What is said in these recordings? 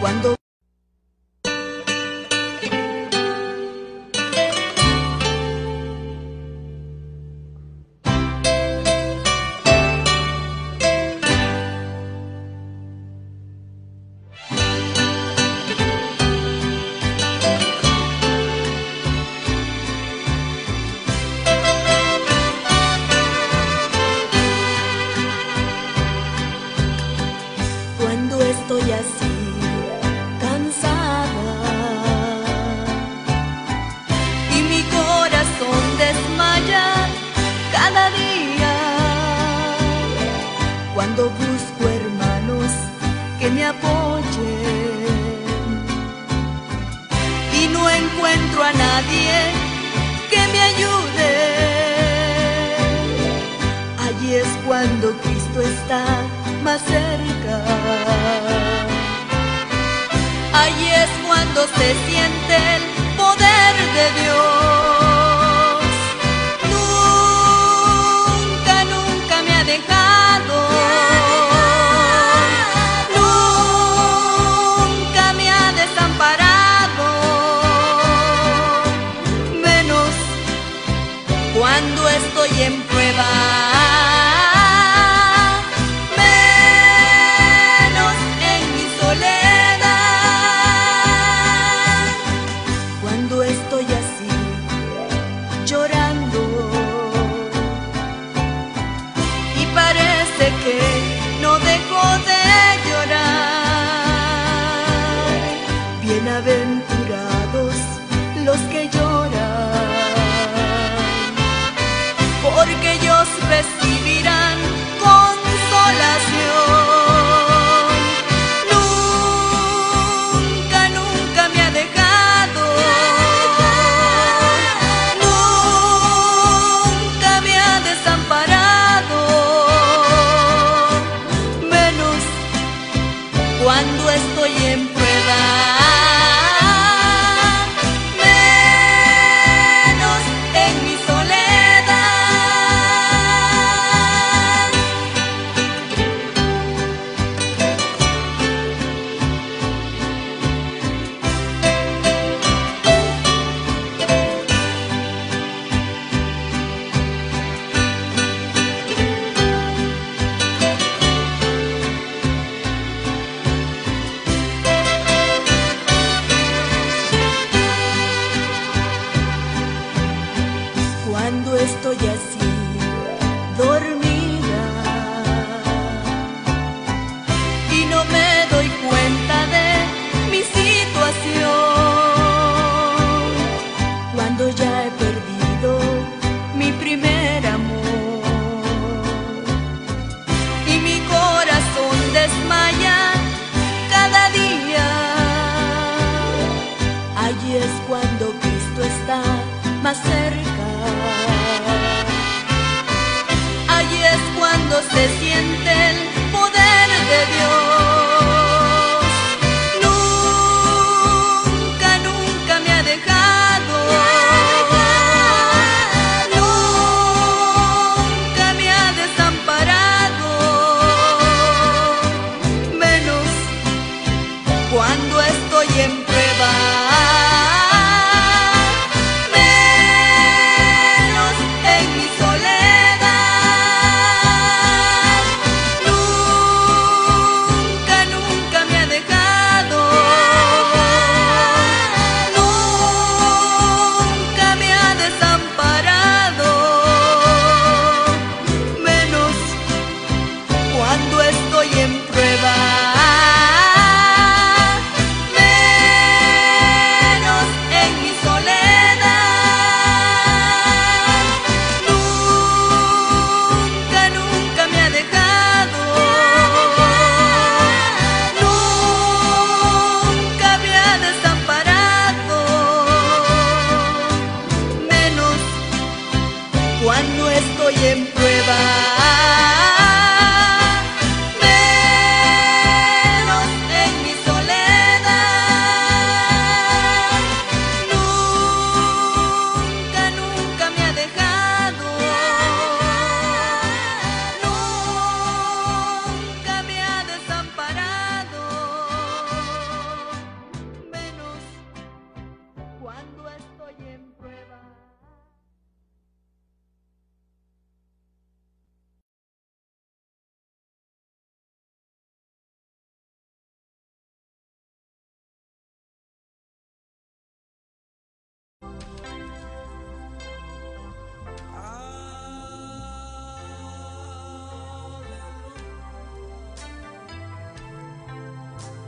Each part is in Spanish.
Cuando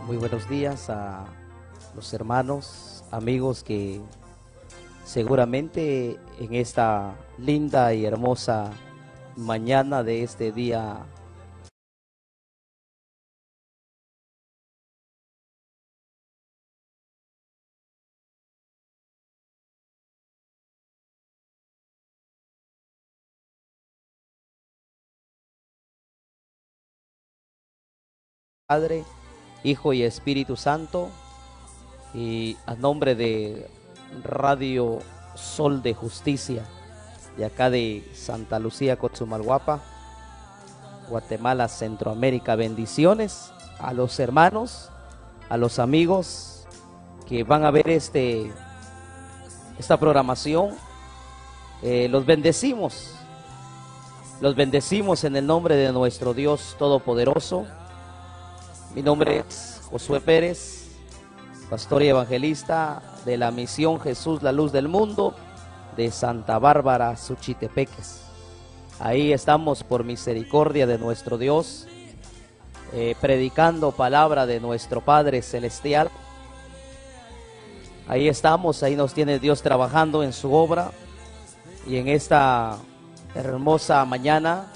Muy buenos días a los hermanos, amigos que seguramente en esta linda y hermosa mañana de este día Padre, Hijo y Espíritu Santo, y a nombre de Radio Sol de Justicia, de acá de Santa Lucía, Cochumalguapa, Guatemala, Centroamérica, bendiciones a los hermanos, a los amigos que van a ver este, esta programación. Eh, los bendecimos, los bendecimos en el nombre de nuestro Dios Todopoderoso mi nombre es Josué Pérez, pastor y evangelista de la misión Jesús, la luz del mundo, de Santa Bárbara, Suchitepeques. Ahí estamos por misericordia de nuestro Dios, eh, predicando palabra de nuestro Padre Celestial. Ahí estamos, ahí nos tiene Dios trabajando en su obra y en esta hermosa mañana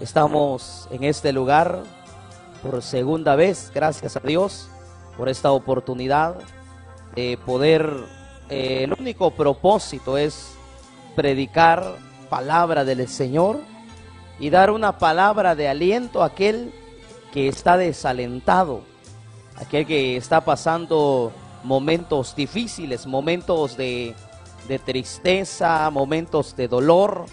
estamos en este lugar por segunda vez, gracias a Dios por esta oportunidad de poder, eh, el único propósito es predicar palabra del Señor y dar una palabra de aliento a aquel que está desalentado, aquel que está pasando momentos difíciles, momentos de, de tristeza, momentos de dolor,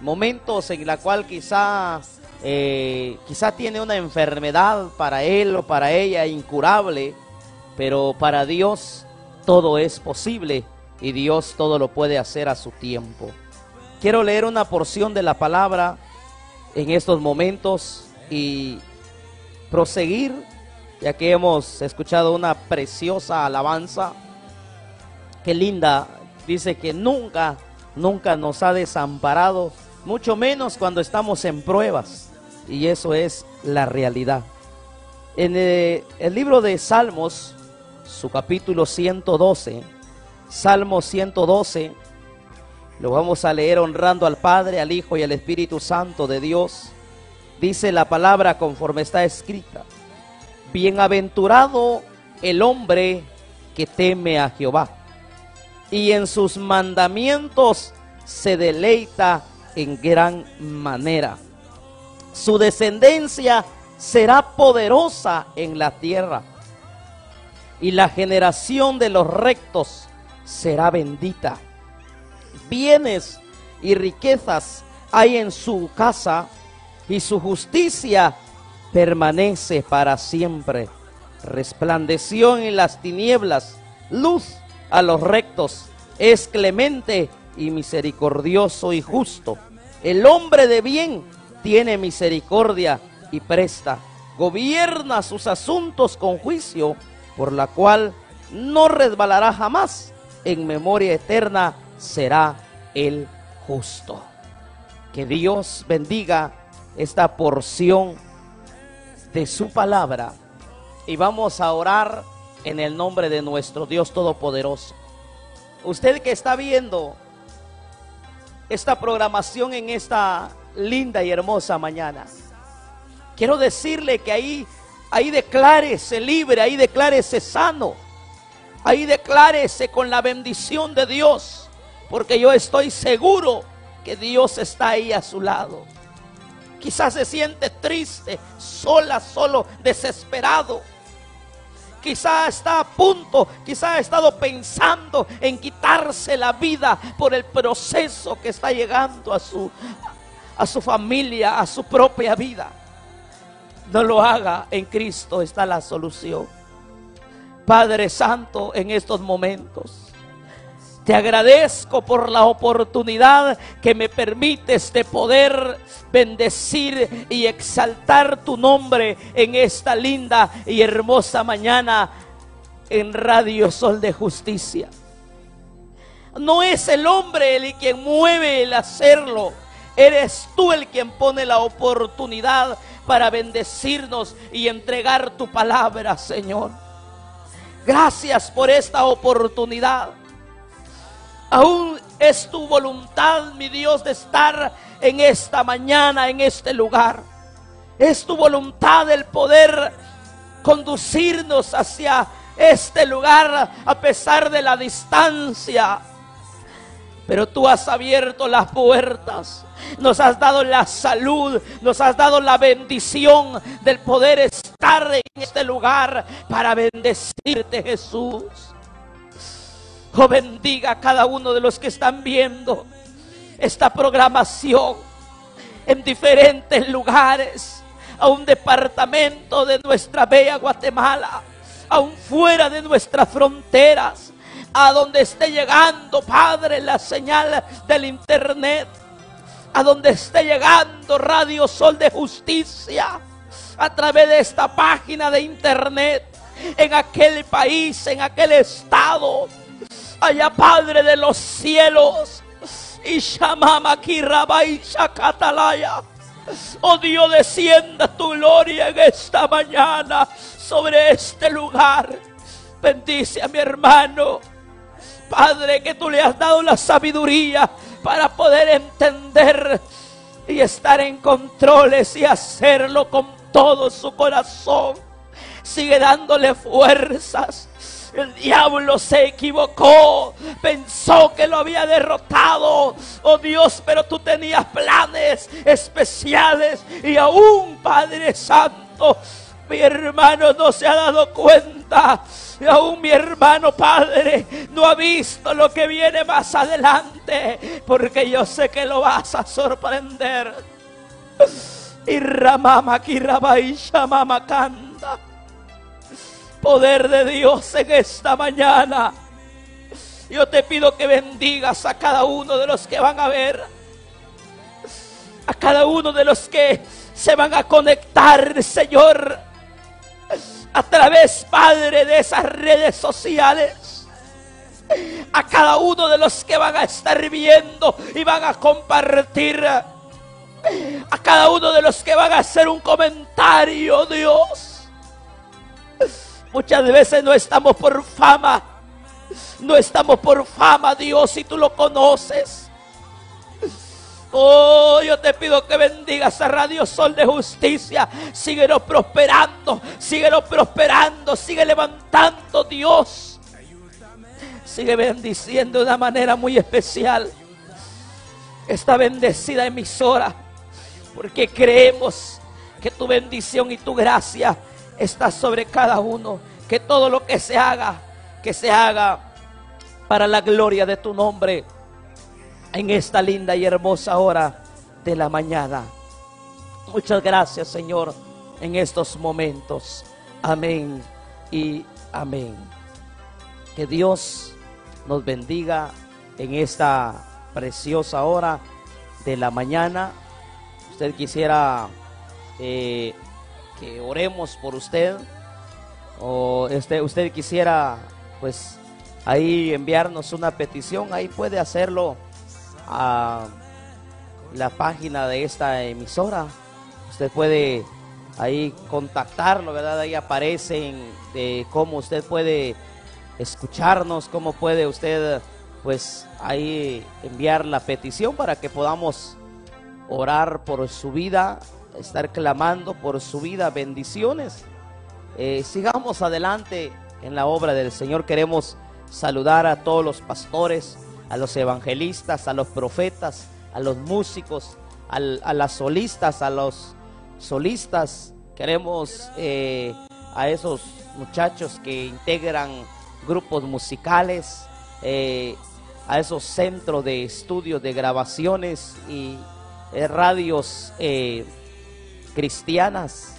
momentos en la cual quizás eh, quizá tiene una enfermedad para él o para ella incurable, pero para Dios todo es posible y Dios todo lo puede hacer a su tiempo. Quiero leer una porción de la palabra en estos momentos y proseguir, ya que hemos escuchado una preciosa alabanza. Qué linda, dice que nunca, nunca nos ha desamparado, mucho menos cuando estamos en pruebas y eso es la realidad. En eh, el, libro de Salmos, su capítulo 112, Salmo 112, lo vamos a leer honrando al Padre, al Hijo y al Espíritu Santo de Dios. Dice la palabra conforme está escrita. Bienaventurado el hombre que teme a Jehová y en sus mandamientos se deleita en gran manera su descendencia será poderosa en la tierra. Y la generación de los rectos será bendita. Bienes y riquezas hay en su casa y su justicia permanece para siempre. Resplandeció en las tinieblas, luz a los rectos, es clemente y misericordioso y justo. El hombre de bien tiene misericordia y presta, gobierna sus asuntos con juicio, por la cual no resbalará jamás, en memoria eterna será el justo. Que Dios bendiga esta porción de su palabra y vamos a orar en el nombre de nuestro Dios Todopoderoso. Usted que está viendo esta programación en esta linda y hermosa mañana. Quiero decirle que ahí, ahí declárese libre, ahí declárese sano, ahí declárese con la bendición de Dios, porque yo estoy seguro que Dios está ahí a su lado. Quizás se siente triste, sola, solo, desesperado. Quizás está a punto, quizás ha estado pensando en quitarse la vida por el proceso que está llegando a su, a su familia, a su propia vida. No lo haga, en Cristo está la solución. Padre Santo, en estos momentos. Te agradezco por la oportunidad que me permites de poder bendecir y exaltar tu nombre en esta linda y hermosa mañana en Radio Sol de Justicia. No es el hombre el quien mueve el hacerlo Eres tú el quien pone la oportunidad para bendecirnos y entregar tu palabra, Señor. Gracias por esta oportunidad. Aún es tu voluntad, mi Dios, de estar en esta mañana, en este lugar. Es tu voluntad el poder conducirnos hacia este lugar a pesar de la distancia. Pero tú has abierto las puertas, nos has dado la salud, nos has dado la bendición del poder estar en este lugar para bendecirte Jesús. Oh, bendiga a cada uno de los que están viendo esta programación en diferentes lugares, a un departamento de nuestra bella Guatemala, aún fuera de nuestras fronteras, a donde esté llegando, Padre, la señal del Internet, a donde esté llegando Radio Sol de Justicia, a través de esta página de Internet, en aquel país, en aquel estado, allá Padre de los cielos, y Shakatalaya. Oh Dios, descienda tu gloria en esta mañana sobre este lugar. Bendice a mi hermano. Padre, que tú le has dado la sabiduría para poder entender y estar en controles y hacerlo con todo su corazón. Sigue dándole fuerzas. El diablo se equivocó, pensó que lo había derrotado. Oh Dios, pero tú tenías planes especiales y aún Padre Santo, mi hermano no se ha dado cuenta. Y aún mi hermano Padre no ha visto lo que viene más adelante. Porque yo sé que lo vas a sorprender. Y Ramama Mama Kanda. Poder de Dios en esta mañana. Yo te pido que bendigas a cada uno de los que van a ver. A cada uno de los que se van a conectar, Señor a través, Padre, de esas redes sociales. A cada uno de los que van a estar viendo y van a compartir. A cada uno de los que van a hacer un comentario, Dios. Muchas veces no estamos por fama. No estamos por fama, Dios, si tú lo conoces. Oh, yo te pido que bendigas a Radio Sol de Justicia. Síguelo prosperando, síguelo prosperando, sigue levantando Dios. Sigue bendiciendo de una manera muy especial esta bendecida emisora. Porque creemos que tu bendición y tu gracia está sobre cada uno. Que todo lo que se haga, que se haga para la gloria de tu nombre en esta linda y hermosa hora de la mañana. Muchas gracias, Señor, en estos momentos. Amén y amén. Que Dios nos bendiga en esta preciosa hora de la mañana. Usted quisiera eh, que oremos por usted o este, usted quisiera pues ahí enviarnos una petición, ahí puede hacerlo a la página de esta emisora. Usted puede ahí contactarlo, ¿verdad? Ahí aparecen de cómo usted puede escucharnos, cómo puede usted pues ahí enviar la petición para que podamos orar por su vida, estar clamando por su vida, bendiciones. Eh, sigamos adelante en la obra del Señor. Queremos saludar a todos los pastores, a los evangelistas, a los profetas, a los músicos, a las solistas, a los solistas. Queremos eh, a esos muchachos que integran grupos musicales, eh, a esos centros de estudios de grabaciones y eh, radios cristianas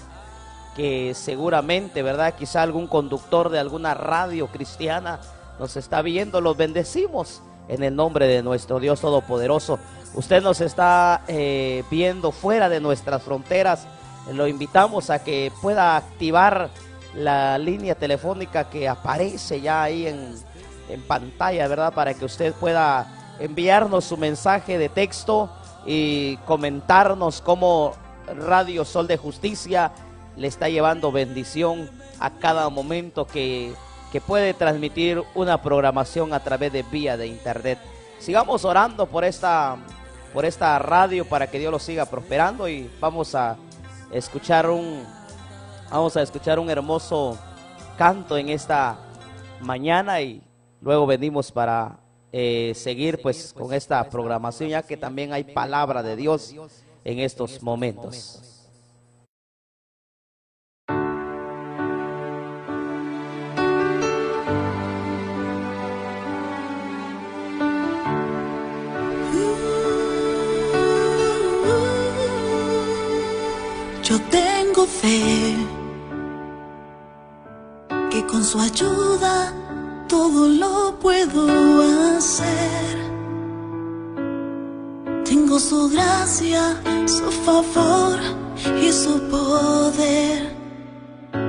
que seguramente, ¿verdad? Quizá algún conductor de alguna radio cristiana nos está viendo, los bendecimos en el nombre de nuestro Dios Todopoderoso. Usted nos está eh, viendo fuera de nuestras fronteras. Lo invitamos a que pueda activar la línea telefónica que aparece ya ahí en, en pantalla, ¿verdad? Para que usted pueda enviarnos su mensaje de texto y comentarnos cómo Radio Sol de Justicia le está llevando bendición a cada momento que que puede transmitir una programación a través de vía de internet. Sigamos orando por esta, por esta radio para que Dios lo siga prosperando y vamos a escuchar un, vamos a escuchar un hermoso canto en esta mañana y luego venimos para eh, seguir pues con esta programación ya que también hay palabra de Dios en estos momentos. Yo tengo fe que con su ayuda todo lo puedo hacer. Tengo su gracia, su favor y su poder.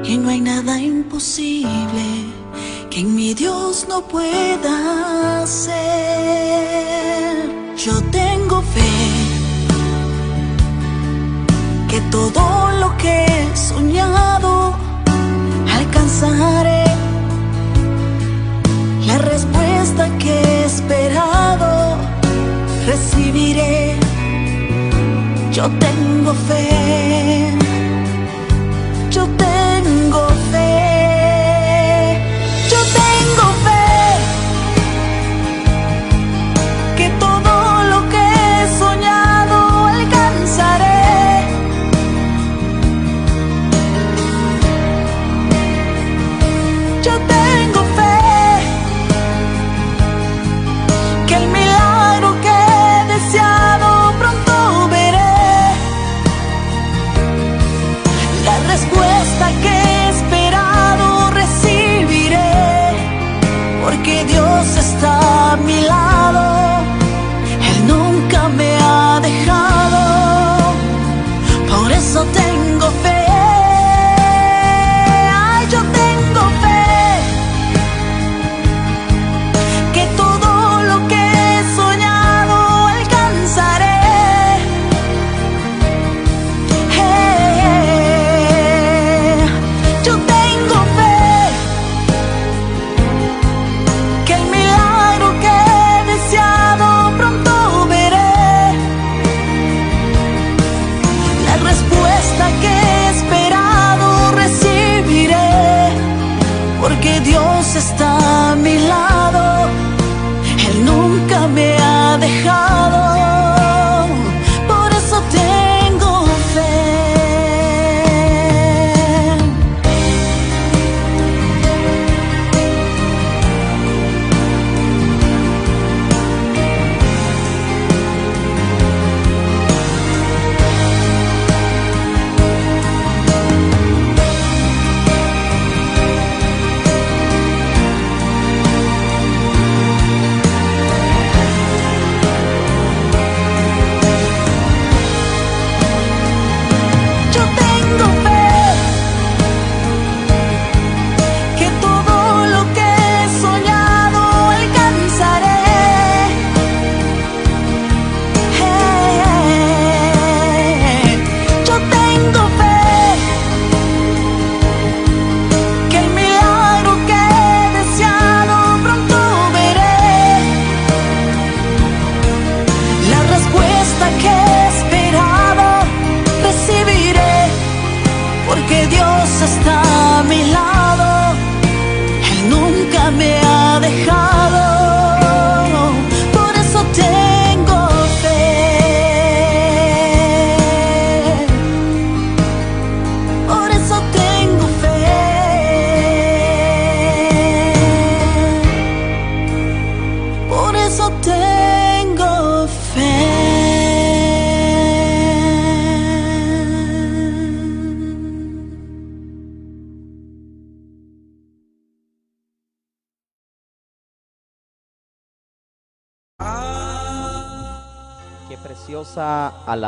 Y no hay nada imposible que en mi Dios no pueda hacer. Yo tengo que todo lo que he soñado alcanzaré. La respuesta que he esperado recibiré. Yo tengo fe.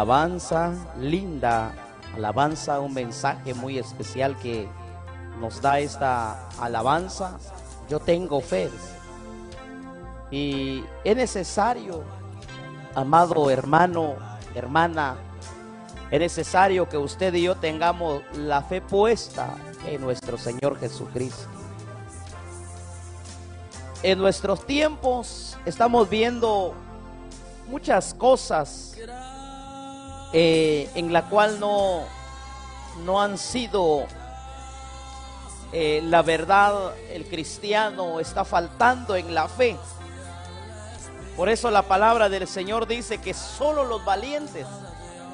Alabanza, linda alabanza, un mensaje muy especial que nos da esta alabanza. Yo tengo fe. Y es necesario, amado hermano, hermana, es necesario que usted y yo tengamos la fe puesta en nuestro Señor Jesucristo. En nuestros tiempos estamos viendo muchas cosas eh, en la cual no, no han sido eh, la verdad, el cristiano está faltando en la fe. Por eso la palabra del Señor dice que solo los valientes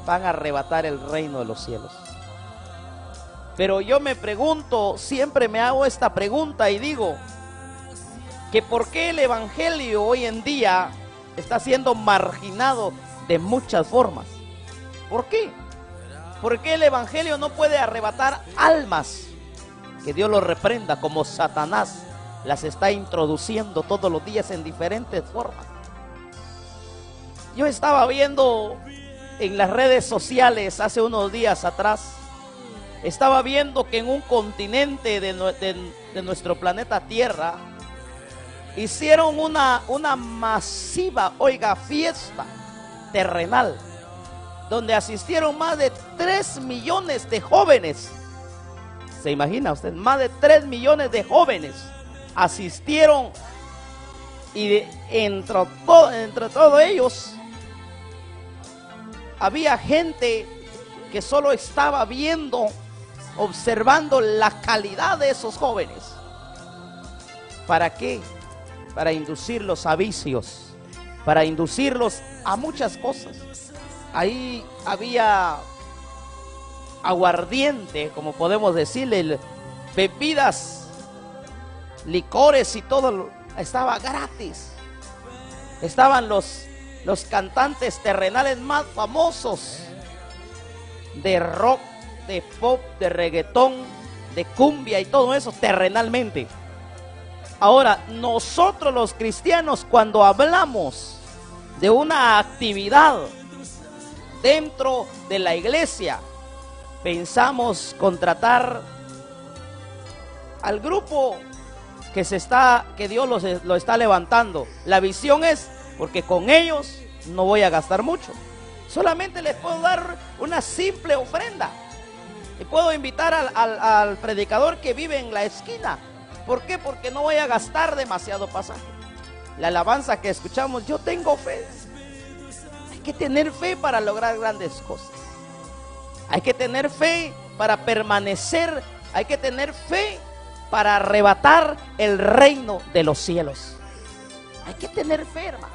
van a arrebatar el reino de los cielos. Pero yo me pregunto, siempre me hago esta pregunta y digo, que por qué el Evangelio hoy en día está siendo marginado de muchas formas. ¿Por qué? ¿Por qué el Evangelio no puede arrebatar almas? Que Dios lo reprenda como Satanás las está introduciendo todos los días en diferentes formas. Yo estaba viendo en las redes sociales hace unos días atrás, estaba viendo que en un continente de, nuestro planeta Tierra hicieron una, una masiva, oiga, fiesta terrenal, donde asistieron más de 3 millones de jóvenes. ¿Se imagina usted? Más de 3 millones de jóvenes asistieron y entre, entre todos ellos había gente que solo estaba viendo, observando la calidad de esos jóvenes. ¿Para qué? Para inducirlos a vicios, para inducirlos a muchas cosas. Ahí había aguardiente, como podemos decirle, bebidas, licores y todo estaba gratis. Estaban los los cantantes terrenales más famosos de rock, de pop, de reggaetón, de cumbia y todo eso terrenalmente. Ahora, nosotros los cristianos cuando hablamos de una actividad dentro de la iglesia, pensamos contratar al grupo que se está que Dios lo está levantando. La visión es porque con ellos no voy a gastar mucho. Solamente les puedo dar una simple ofrenda. Y puedo invitar al, predicador que vive en la esquina. ¿Por qué? Porque no voy a gastar demasiado pasaje. La alabanza que escuchamos, yo tengo fe. Hay que tener fe para lograr grandes cosas. Hay que tener fe para permanecer. Hay que tener fe para arrebatar el reino de los cielos. Hay que tener fe, hermano.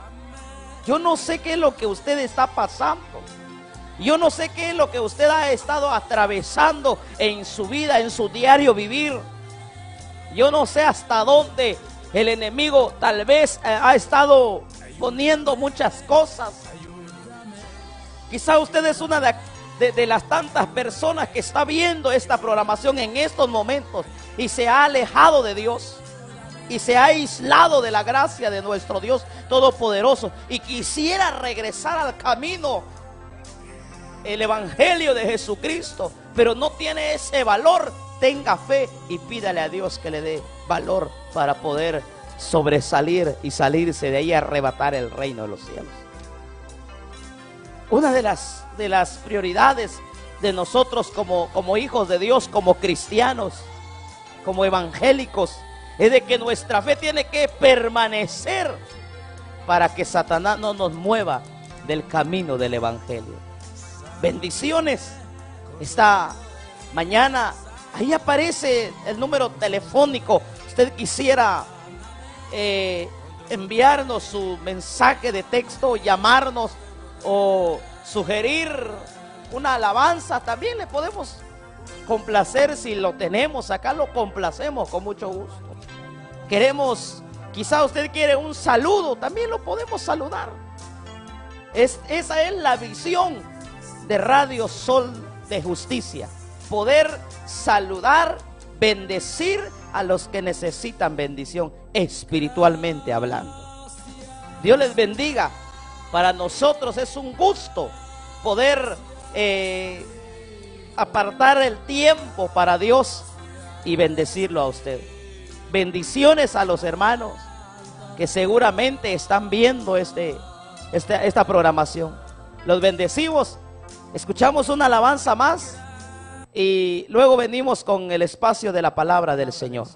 Yo no sé qué es lo que usted está pasando. Yo no sé qué es lo que usted ha estado atravesando en su vida, en su diario vivir. Yo no sé hasta dónde el enemigo tal vez eh, ha estado poniendo muchas cosas. Quizá usted es una de, las tantas personas que está viendo esta programación en estos momentos y se ha alejado de Dios y se ha aislado de la gracia de nuestro Dios Todopoderoso y quisiera regresar al camino, el Evangelio de Jesucristo, pero no tiene ese valor, tenga fe y pídale a Dios que le dé valor para poder sobresalir y salirse de ahí a arrebatar el reino de los cielos. Una de las, de las prioridades de nosotros como, como hijos de Dios, como cristianos, como evangélicos, es de que nuestra fe tiene que permanecer para que Satanás no nos mueva del camino del Evangelio. Bendiciones. Esta mañana, ahí aparece el número telefónico. Usted quisiera eh, enviarnos su mensaje de texto, llamarnos o sugerir una alabanza, también le podemos complacer si lo tenemos. Acá lo complacemos con mucho gusto. Queremos, quizá usted quiere un saludo, también lo podemos saludar. Es, esa es la visión de Radio Sol de Justicia. Poder saludar, bendecir a los que necesitan bendición espiritualmente hablando. Dios les bendiga. Para nosotros es un gusto poder eh, apartar el tiempo para Dios y bendecirlo a usted. Bendiciones a los hermanos que seguramente están viendo este, este, esta programación. Los bendecimos, escuchamos una alabanza más y luego venimos con el espacio de la palabra del Señor.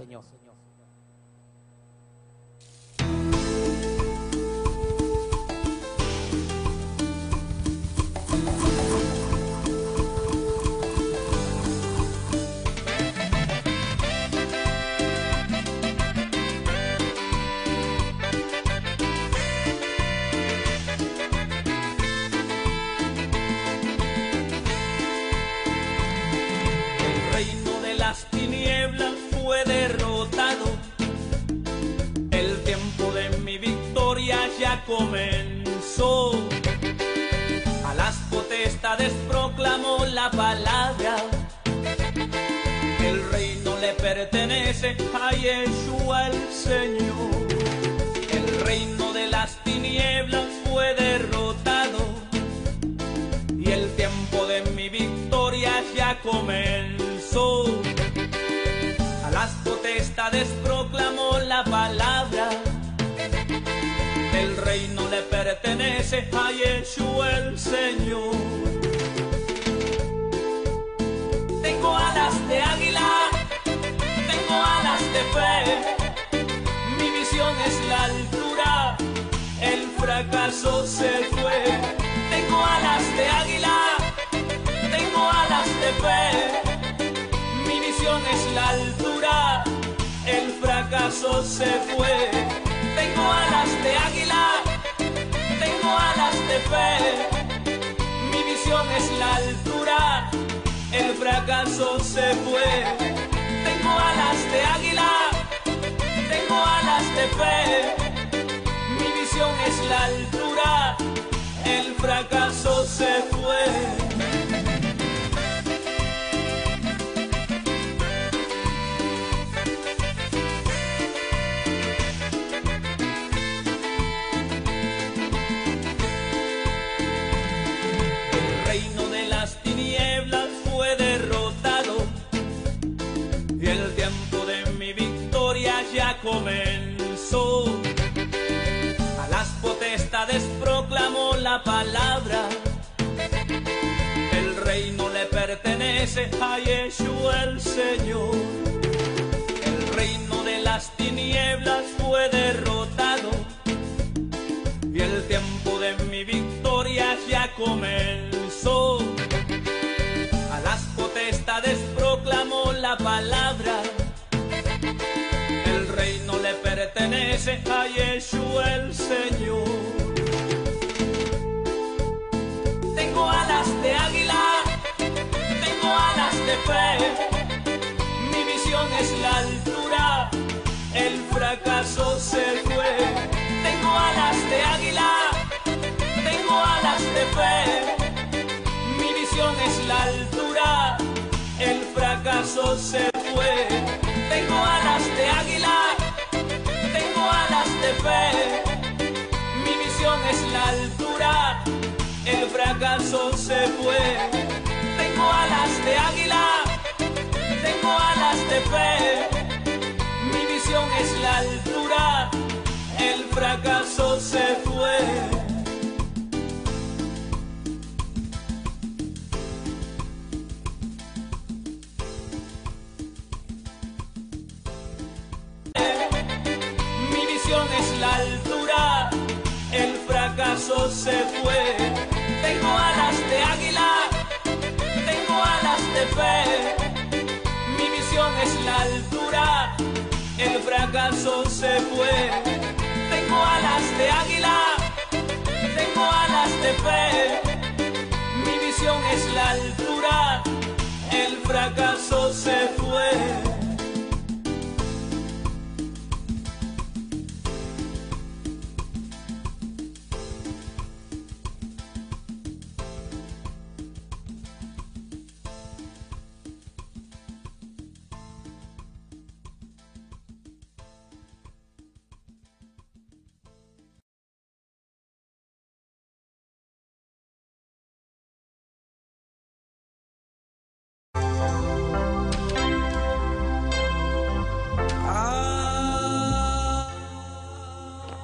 Comenzó. A las potestades proclamó la palabra. El reino le pertenece a Yeshua el Señor. La altura, el fracaso se fue. Tengo alas de águila, tengo alas de fe. Mi visión es la altura, el fracaso se fue. Tengo alas de águila, tengo alas de fe. Mi visión es la altura, el fracaso se fue. Tengo alas de águila, tengo alas de fe. Mi visión es la altura, el fracaso se fue. Tengo alas de águila, tengo alas de fe. Mi visión es la altura, el fracaso se fue.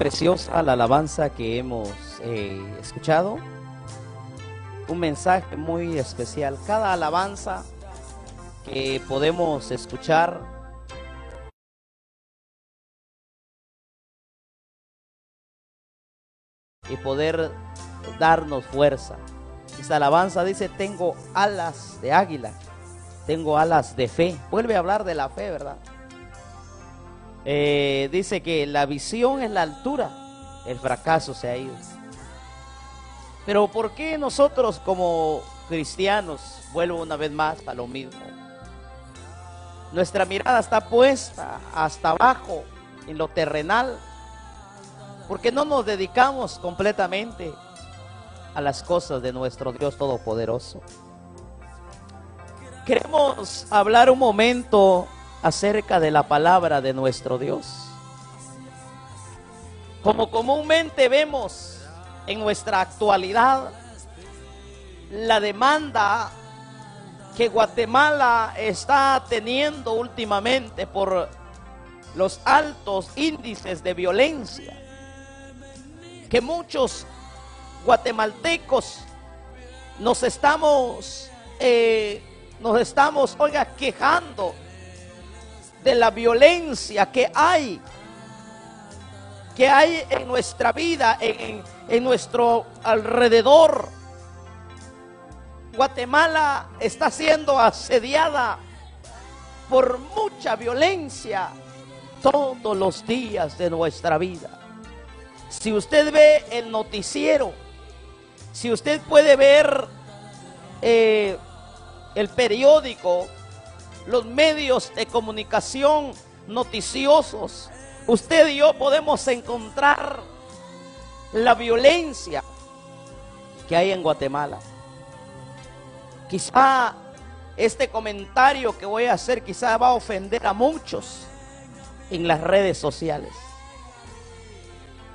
Preciosa la alabanza que hemos eh, escuchado. Un mensaje muy especial. Cada alabanza que podemos escuchar y poder darnos fuerza. Esta alabanza dice, tengo alas de águila, tengo alas de fe. Vuelve a hablar de la fe, ¿verdad? Eh, dice que la visión es la altura, el fracaso se ha ido. Pero ¿por qué nosotros como cristianos, vuelvo una vez más a lo mismo, nuestra mirada está puesta hasta abajo, en lo terrenal, Porque no nos dedicamos completamente a las cosas de nuestro Dios Todopoderoso. Queremos hablar un momento acerca de la palabra de nuestro Dios. Como comúnmente vemos en nuestra actualidad, la demanda que Guatemala está teniendo últimamente por los altos índices de violencia, que muchos guatemaltecos nos estamos, eh, nos estamos, oiga, quejando de la violencia que hay, que hay en nuestra vida, en, en nuestro alrededor. Guatemala está siendo asediada por mucha violencia todos los días de nuestra vida. Si usted ve el noticiero, si usted puede ver eh, el periódico, los medios de comunicación noticiosos, usted y yo podemos encontrar la violencia que hay en Guatemala. Quizá este comentario que voy a hacer quizá va a ofender a muchos en las redes sociales.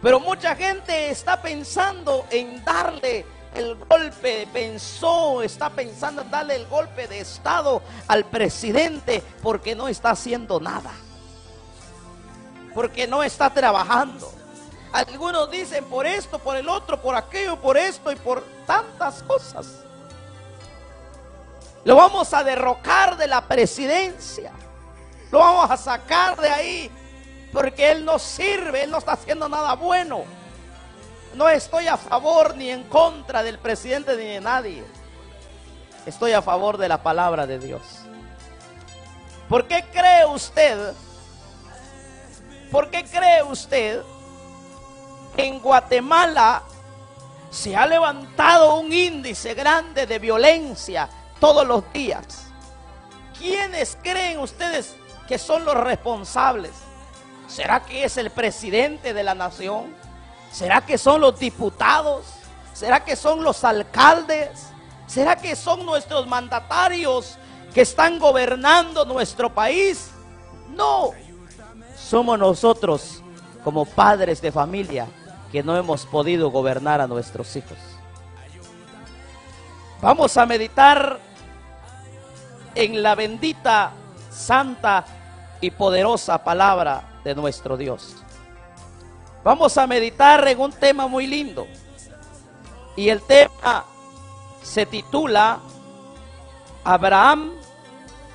Pero mucha gente está pensando en darle el golpe, pensó, está pensando en darle el golpe de Estado al presidente porque no está haciendo nada. Porque no está trabajando. Algunos dicen por esto, por el otro, por aquello, por esto y por tantas cosas. Lo vamos a derrocar de la presidencia. Lo vamos a sacar de ahí. Porque Él no sirve, Él no está haciendo nada bueno. No estoy a favor ni en contra del presidente ni de nadie. Estoy a favor de la palabra de Dios. ¿Por qué cree usted? ¿Por qué cree usted que en Guatemala se ha levantado un índice grande de violencia todos los días? ¿Quiénes creen ustedes que son los responsables? ¿Será que es el presidente de la nación? ¿Será que son los diputados? ¿Será que son los alcaldes? ¿Será que son nuestros mandatarios que están gobernando nuestro país? No, somos nosotros como padres de familia que no hemos podido gobernar a nuestros hijos. Vamos a meditar en la bendita, santa y poderosa palabra de nuestro Dios. Vamos a meditar en un tema muy lindo. Y el tema se titula Abraham,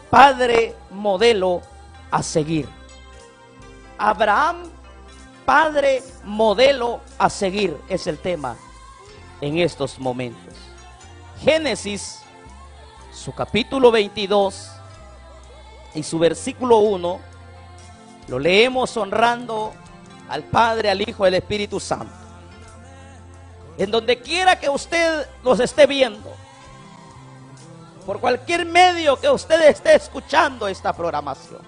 padre modelo a seguir. Abraham, padre modelo a seguir es el tema en estos momentos. Génesis, su capítulo 22 y su versículo 1, lo leemos honrando al Padre, al Hijo, al Espíritu Santo. En donde quiera que usted nos esté viendo, por cualquier medio que usted esté escuchando esta programación,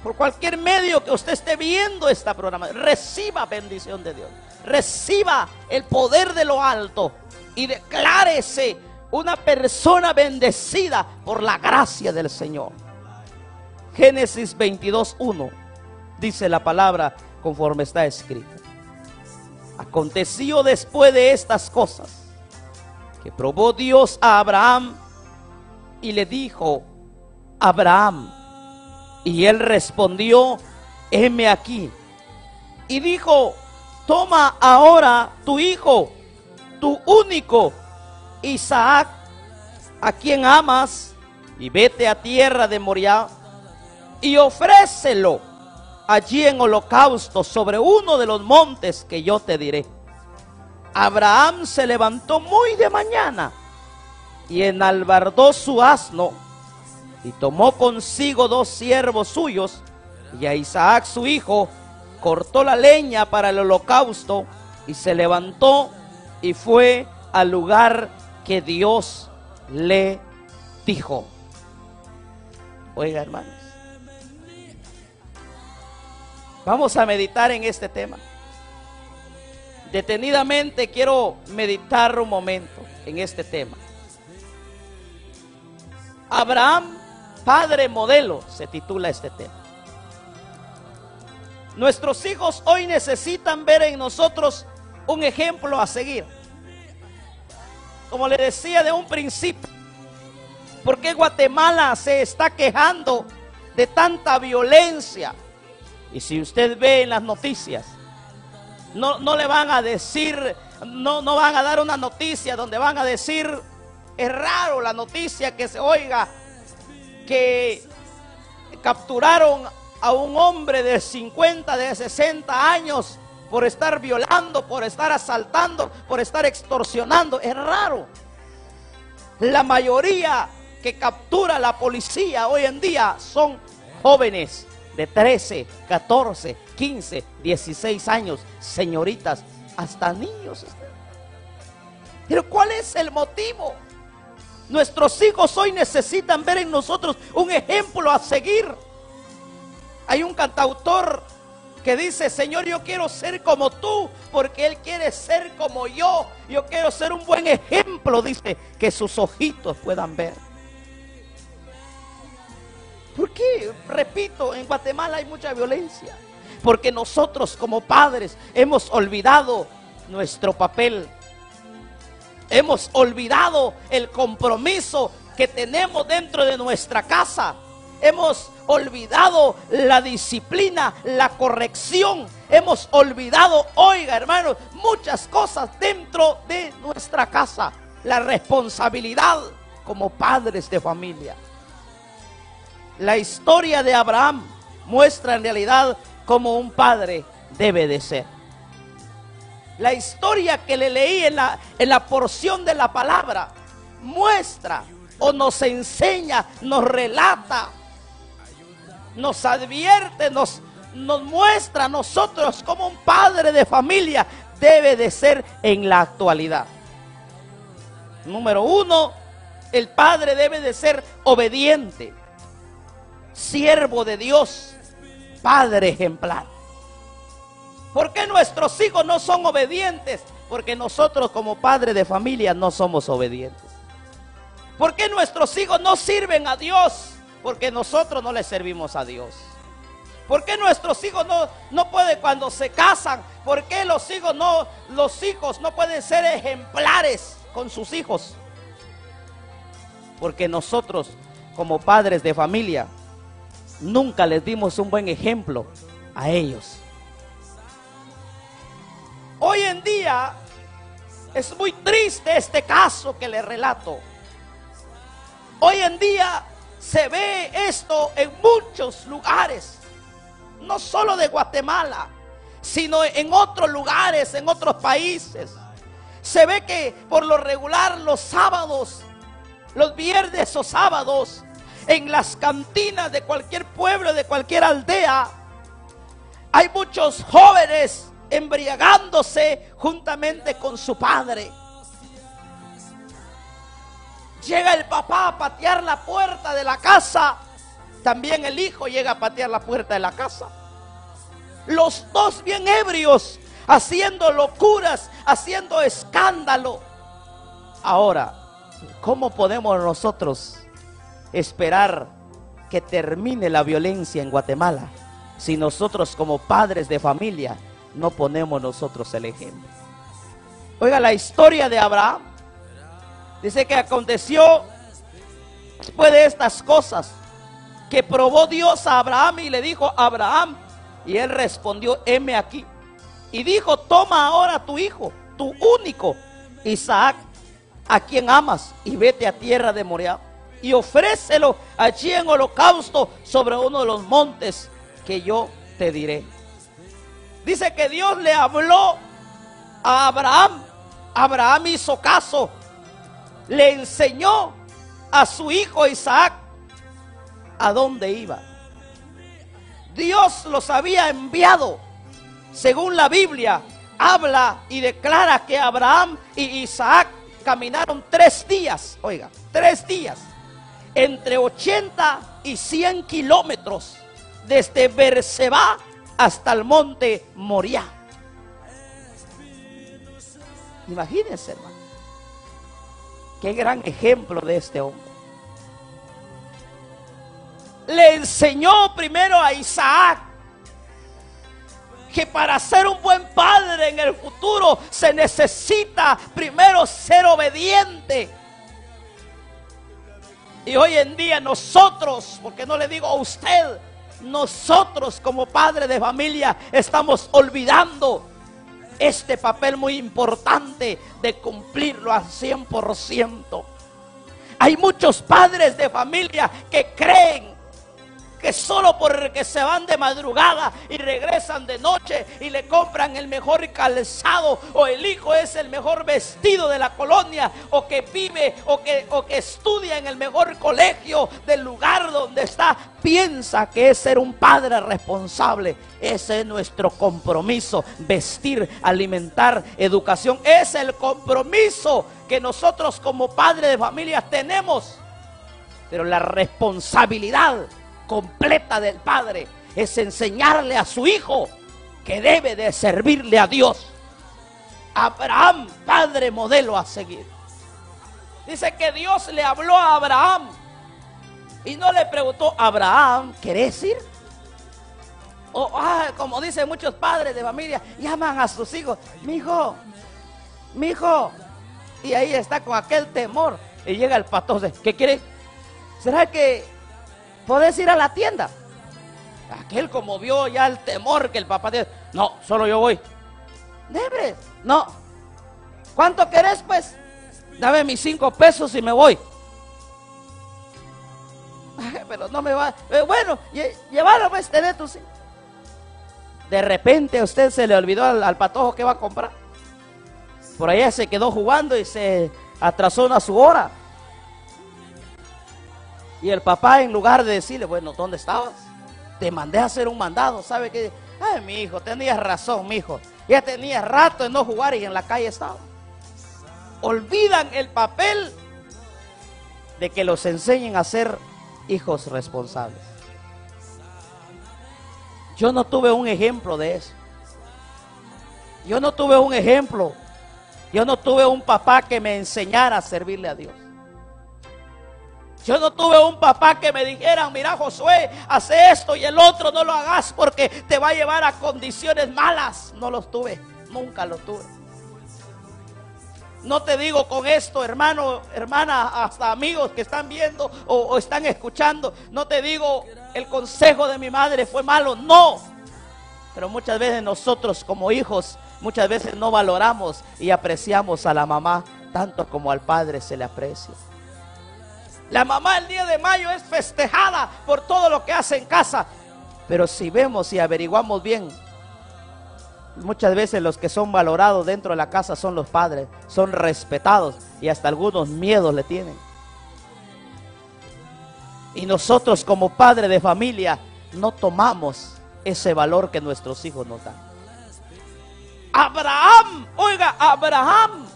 por cualquier medio que usted esté viendo esta programación, reciba bendición de Dios, reciba el poder de lo alto y declárese una persona bendecida por la gracia del Señor. Génesis 22.1 dice la palabra conforme está escrito. Aconteció después de estas cosas que probó Dios a Abraham y le dijo, Abraham, y él respondió, heme aquí. Y dijo, toma ahora tu hijo, tu único, Isaac, a quien amas, y vete a tierra de Moriah y ofrécelo allí en holocausto sobre uno de los montes que yo te diré. Abraham se levantó muy de mañana y enalbardó su asno y tomó consigo dos siervos suyos y a Isaac su hijo cortó la leña para el holocausto y se levantó y fue al lugar que Dios le dijo. Oiga hermanos, Vamos a meditar en este tema. Detenidamente quiero meditar un momento en este tema. Abraham, padre modelo, se titula este tema. Nuestros hijos hoy necesitan ver en nosotros un ejemplo a seguir. Como le decía de un principio, ¿por qué Guatemala se está quejando de tanta violencia? Y si usted ve en las noticias, no, no le van a decir, no, no van a dar una noticia donde van a decir, es raro la noticia que se oiga que capturaron a un hombre de 50, de 60 años por estar violando, por estar asaltando, por estar extorsionando. Es raro. La mayoría que captura la policía hoy en día son jóvenes de 13, 14, 15, 16 años, señoritas, hasta niños. Pero ¿cuál es el motivo? Nuestros hijos hoy necesitan ver en nosotros un ejemplo a seguir. Hay un cantautor que dice, Señor, yo quiero ser como tú, porque Él quiere ser como yo. Yo quiero ser un buen ejemplo, dice, que sus ojitos puedan ver. ¿Por qué? Repito, en Guatemala hay mucha violencia. Porque nosotros como padres hemos olvidado nuestro papel. Hemos olvidado el compromiso que tenemos dentro de nuestra casa. Hemos olvidado la disciplina, la corrección. Hemos olvidado, oiga hermanos, muchas cosas dentro de nuestra casa. La responsabilidad como padres de familia. La historia de Abraham muestra en realidad cómo un padre debe de ser. La historia que le leí en la, en la porción de la palabra muestra o nos enseña, nos relata nos advierte, nos, nos muestra a nosotros como un padre de familia debe de ser en la actualidad. Número uno, el padre debe de ser obediente, siervo de Dios, padre ejemplar. ¿Por qué nuestros hijos no son obedientes? Porque nosotros como padre de familia no somos obedientes. ¿Por qué nuestros hijos no sirven a Dios? Porque nosotros no le servimos a Dios. ¿Por qué nuestros hijos no, no pueden cuando se casan? ¿Por qué los hijos no, los hijos no pueden ser ejemplares con sus hijos? Porque nosotros, como padres de familia, nunca les dimos un buen ejemplo a ellos. Hoy en día es muy triste este caso que le relato. Hoy en día se ve esto en muchos lugares, no solo de Guatemala, sino en otros lugares, en otros países. Se ve que por lo regular los sábados, los viernes o sábados, en las cantinas de cualquier pueblo, de cualquier aldea, hay muchos jóvenes embriagándose juntamente con su padre. Llega el papá a patear la puerta de la casa. También el hijo llega a patear la puerta de la casa. Los dos bien ebrios, haciendo locuras, haciendo escándalo. Ahora, ¿cómo podemos nosotros esperar que termine la violencia en Guatemala si nosotros como padres de familia no ponemos nosotros el ejemplo? Oiga, la historia de Abraham Dice que aconteció después de estas cosas que probó Dios a Abraham y le dijo, Abraham, y él respondió, heme aquí. Y dijo, toma ahora tu hijo, tu único, Isaac, a quien amas, y vete a tierra de Moriah, y ofrécelo allí en holocausto sobre uno de los montes que yo te diré. Dice que Dios le habló a Abraham. Abraham hizo caso le enseñó a su hijo Isaac a dónde iba. Dios los había enviado. Según la Biblia, habla y declara que Abraham y Isaac caminaron tres días, oiga, tres días, entre 80 y 100 kilómetros, desde Berseba hasta el monte Moriah. Imagínense, hermano. Qué gran ejemplo de este hombre. Le enseñó primero a Isaac que para ser un buen padre en el futuro se necesita primero ser obediente. Y hoy en día nosotros, porque no le digo a usted, nosotros como padre de familia estamos olvidando este papel muy importante de cumplirlo al 100%. Hay muchos padres de familia que creen que solo porque se van de madrugada y regresan de noche y le compran el mejor calzado o el hijo es el mejor vestido de la colonia o que vive o que, o que estudia en el mejor colegio del lugar donde está, piensa que es ser un padre responsable. Ese es nuestro compromiso, vestir, alimentar, educación. Es el compromiso que nosotros como padres de familia tenemos. Pero la responsabilidad completa del Padre es enseñarle a su hijo que debe de servirle a Dios. Abraham, padre modelo a seguir. Dice que Dios le habló a Abraham y no le preguntó, Abraham, ¿querés ir? O, ah, como dicen muchos padres de familia, llaman a sus hijos, mi hijo, mi hijo. Y ahí está con aquel temor. Y llega el patoso, ¿qué quiere? ¿Será que ¿Podés ir a la tienda? Aquel como vio ya el temor que el papá dice, no, solo yo voy. Debes, no. ¿Cuánto querés pues? Dame mis cinco pesos y me voy. pero no me va. Eh, bueno, llévalo pues, tener tus De repente a usted se le olvidó al, al patojo que va a comprar. Por allá se quedó jugando y se atrasó una su hora. Y el papá, en lugar de decirle, bueno, ¿dónde estabas? Te mandé a hacer un mandado, ¿sabe qué? Ay, mi hijo, tenías razón, mi hijo. Ya tenía rato de no jugar y en la calle estaba. Olvidan el papel de que los enseñen a ser hijos responsables. Yo no tuve un ejemplo de eso. Yo no tuve un ejemplo. Yo no tuve un papá que me enseñara a servirle a Dios. Yo no tuve un papá que me dijera, mira Josué, hace esto y el otro no lo hagas porque te va a llevar a condiciones malas. No los tuve, nunca los tuve. No te digo con esto, hermano, hermana, hasta amigos que están viendo o, o están escuchando. No te digo el consejo de mi madre fue malo, no. Pero muchas veces nosotros como hijos, muchas veces no valoramos y apreciamos a la mamá tanto como al padre se le aprecia. La mamá el día de mayo es festejada por todo lo que hace en casa. Pero si vemos y averiguamos bien, muchas veces los que son valorados dentro de la casa son los padres, son respetados y hasta algunos miedos le tienen. Y nosotros como padre de familia no tomamos ese valor que nuestros hijos nos dan. Abraham, oiga, Abraham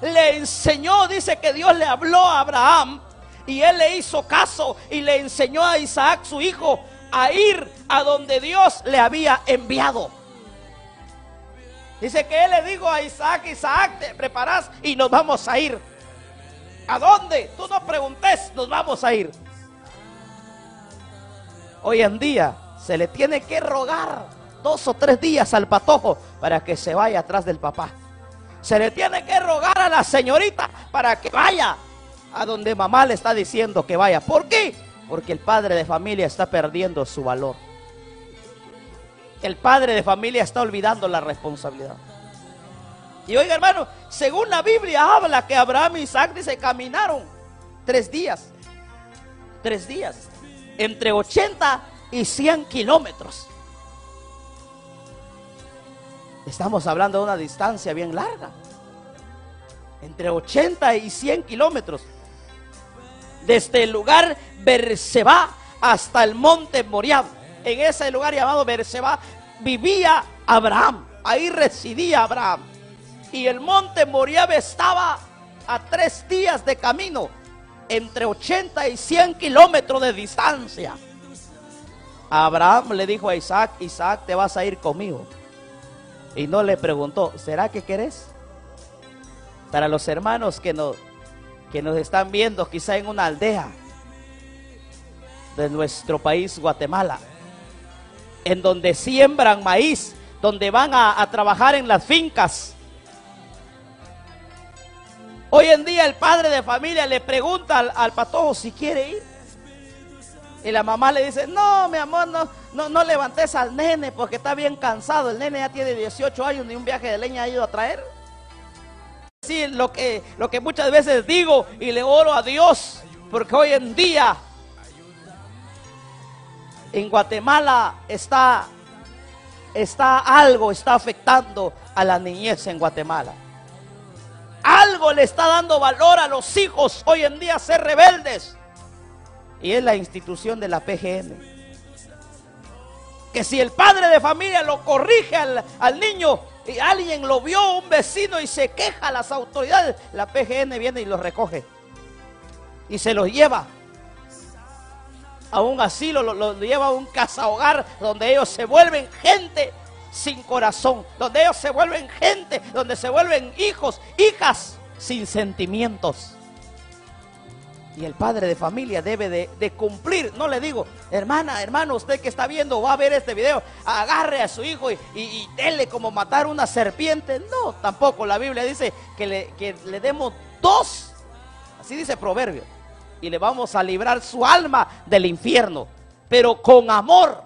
le enseñó, dice que Dios le habló a Abraham y él le hizo caso y le enseñó a Isaac, su hijo, a ir a donde Dios le había enviado. Dice que él le dijo a Isaac, Isaac, te preparas y nos vamos a ir. ¿A dónde? Tú no preguntes, nos vamos a ir. Hoy en día se le tiene que rogar dos o tres días al patojo para que se vaya atrás del papá. Se le tiene que rogar a la señorita para que vaya a donde mamá le está diciendo que vaya. ¿Por qué? Porque el padre de familia está perdiendo su valor. El padre de familia está olvidando la responsabilidad. Y oiga hermano, según la Biblia habla que Abraham y Isaac dice caminaron tres días. Tres días. Entre 80 y 100 kilómetros. Estamos hablando de una distancia bien larga. Entre 80 y 100 kilómetros desde el lugar Berseba hasta el monte Moriab. En ese lugar llamado Berseba vivía Abraham, ahí residía Abraham. Y el monte Moriab estaba a tres días de camino, entre 80 y 100 kilómetros de distancia. Abraham le dijo a Isaac, Isaac, te vas a ir conmigo. Y no le preguntó, ¿será que querés? Para los hermanos que nos, que nos están viendo quizá en una aldea de nuestro país, Guatemala, en donde siembran maíz, donde van a, a trabajar en las fincas. Hoy en día el padre de familia le pregunta al, al patojo si quiere ir. Y la mamá le dice, no, mi amor, no, no, no levantes al nene porque está bien cansado. El nene ya tiene 18 años, ni un viaje de leña ha ido a traer. Lo que, lo que muchas veces digo y le oro a Dios, porque hoy en día en Guatemala está, está algo, está afectando a la niñez en Guatemala. Algo le está dando valor a los hijos hoy en día ser rebeldes. Y es la institución de la PGN. Que si el padre de familia lo corrige al, al niño y alguien lo vio, un vecino, y se queja a las autoridades, la PGN viene y lo recoge. Y se los lleva a un asilo, lo, lo lleva a un casa hogar donde ellos se vuelven gente sin corazón, donde ellos se vuelven gente, donde se vuelven hijos, hijas sin sentimientos. Y el padre de familia debe de, cumplir. No le digo, hermana, hermano, usted que está viendo, va a ver este video, agarre a su hijo y, y, como matar una serpiente. No, tampoco. La Biblia dice que le, que le demos dos, así dice Proverbio, y le vamos a librar su alma del infierno. Pero con amor,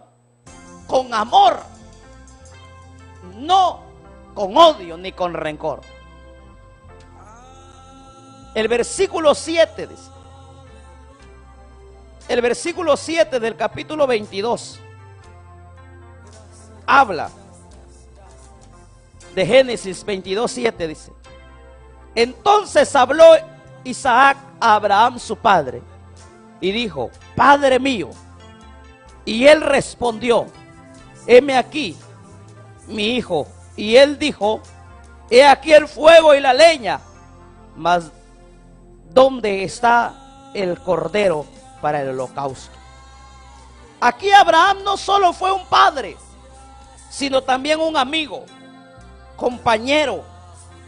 con amor, no con odio ni con rencor. El versículo 7 dice, el versículo 7 del capítulo 22 habla de Génesis 22, 7 dice. Entonces habló Isaac a Abraham su padre y dijo, Padre mío. Y él respondió, heme aquí, mi hijo. Y él dijo, he aquí el fuego y la leña, mas ¿dónde está el cordero para el holocausto? Aquí Abraham no solo fue un padre, sino también un amigo, compañero,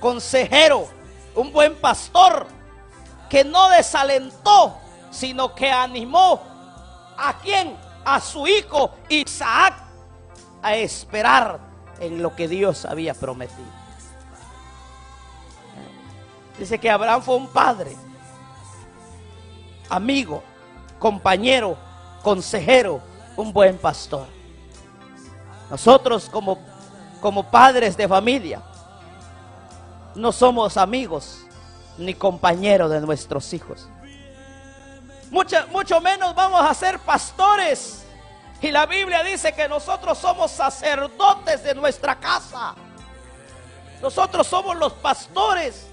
consejero, un buen pastor, que no desalentó, sino que animó a quien, a su hijo Isaac, a esperar en lo que Dios había prometido. Dice que Abraham fue un padre, amigo, compañero, consejero, un buen pastor. Nosotros como, como padres de familia no somos amigos ni compañeros de nuestros hijos. Mucho, mucho menos vamos a ser pastores. Y la Biblia dice que nosotros somos sacerdotes de nuestra casa. Nosotros somos los pastores.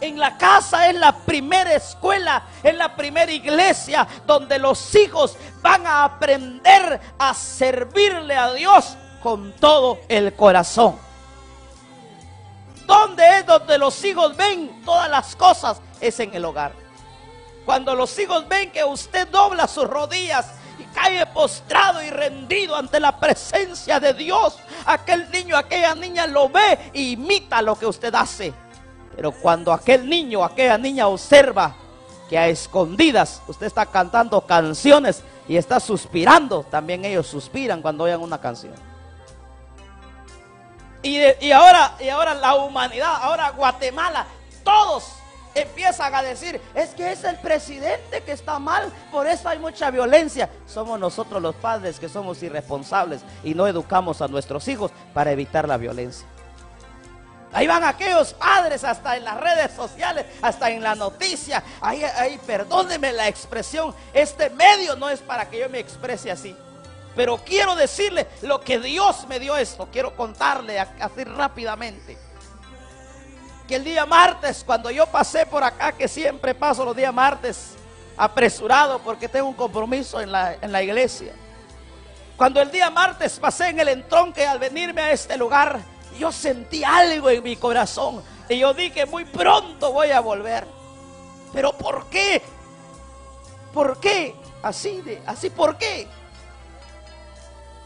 En la casa es la primera escuela, es la primera iglesia donde los hijos van a aprender a servirle a Dios con todo el corazón. ¿Dónde es donde los hijos ven todas las cosas? Es en el hogar. Cuando los hijos ven que usted dobla sus rodillas y cae postrado y rendido ante la presencia de Dios, aquel niño, aquella niña lo ve e imita lo que usted hace. Pero cuando aquel niño, aquella niña observa que a escondidas usted está cantando canciones y está suspirando, también ellos suspiran cuando oigan una canción. Y, y, ahora, y ahora la humanidad, ahora Guatemala, todos empiezan a decir, es que es el presidente que está mal, por eso hay mucha violencia. Somos nosotros los padres que somos irresponsables y no educamos a nuestros hijos para evitar la violencia. Ahí van aquellos padres hasta en las redes sociales, hasta en la noticia. Ahí, ahí, perdóneme la expresión. Este medio no es para que yo me exprese así. Pero quiero decirle lo que Dios me dio esto. Quiero contarle así rápidamente. Que el día martes, cuando yo pasé por acá, que siempre paso los días martes apresurado porque tengo un compromiso en la, en la iglesia. Cuando el día martes pasé en el entronque al venirme a este lugar, yo sentí algo en mi corazón. Y yo dije, muy pronto voy a volver. Pero ¿por qué? ¿Por qué? Así de, así, ¿por qué?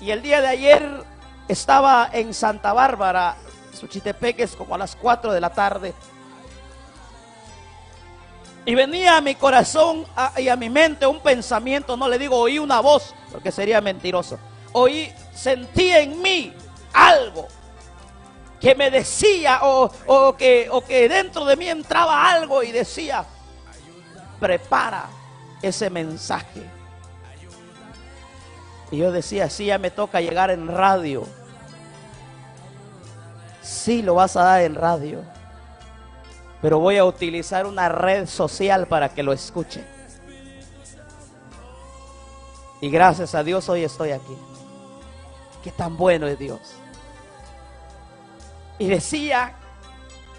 Y el día de ayer estaba en Santa Bárbara Suchitepec es como a las 4 de la tarde. Y venía a mi corazón y a mi mente un pensamiento, no le digo oí una voz, porque sería mentiroso. Oí, sentí en mí algo que me decía o, que, o que dentro de mí entraba algo y decía, prepara ese mensaje. Y yo decía, sí, ya me toca llegar en radio. Sí, lo vas a dar en radio. Pero voy a utilizar una red social para que lo escuche. Y gracias a Dios hoy estoy aquí. Qué tan bueno es Dios. Y decía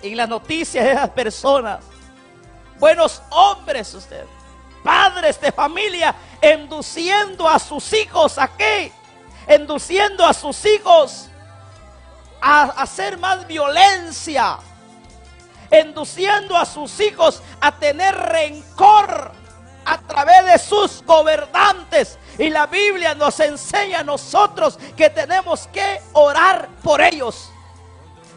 en las noticias de las personas, buenos hombres usted, padres de familia, induciendo a sus hijos a qué? Induciendo a sus hijos a hacer más violencia, induciendo a sus hijos a tener rencor a través de sus gobernantes. Y la Biblia nos enseña a nosotros que tenemos que orar por ellos.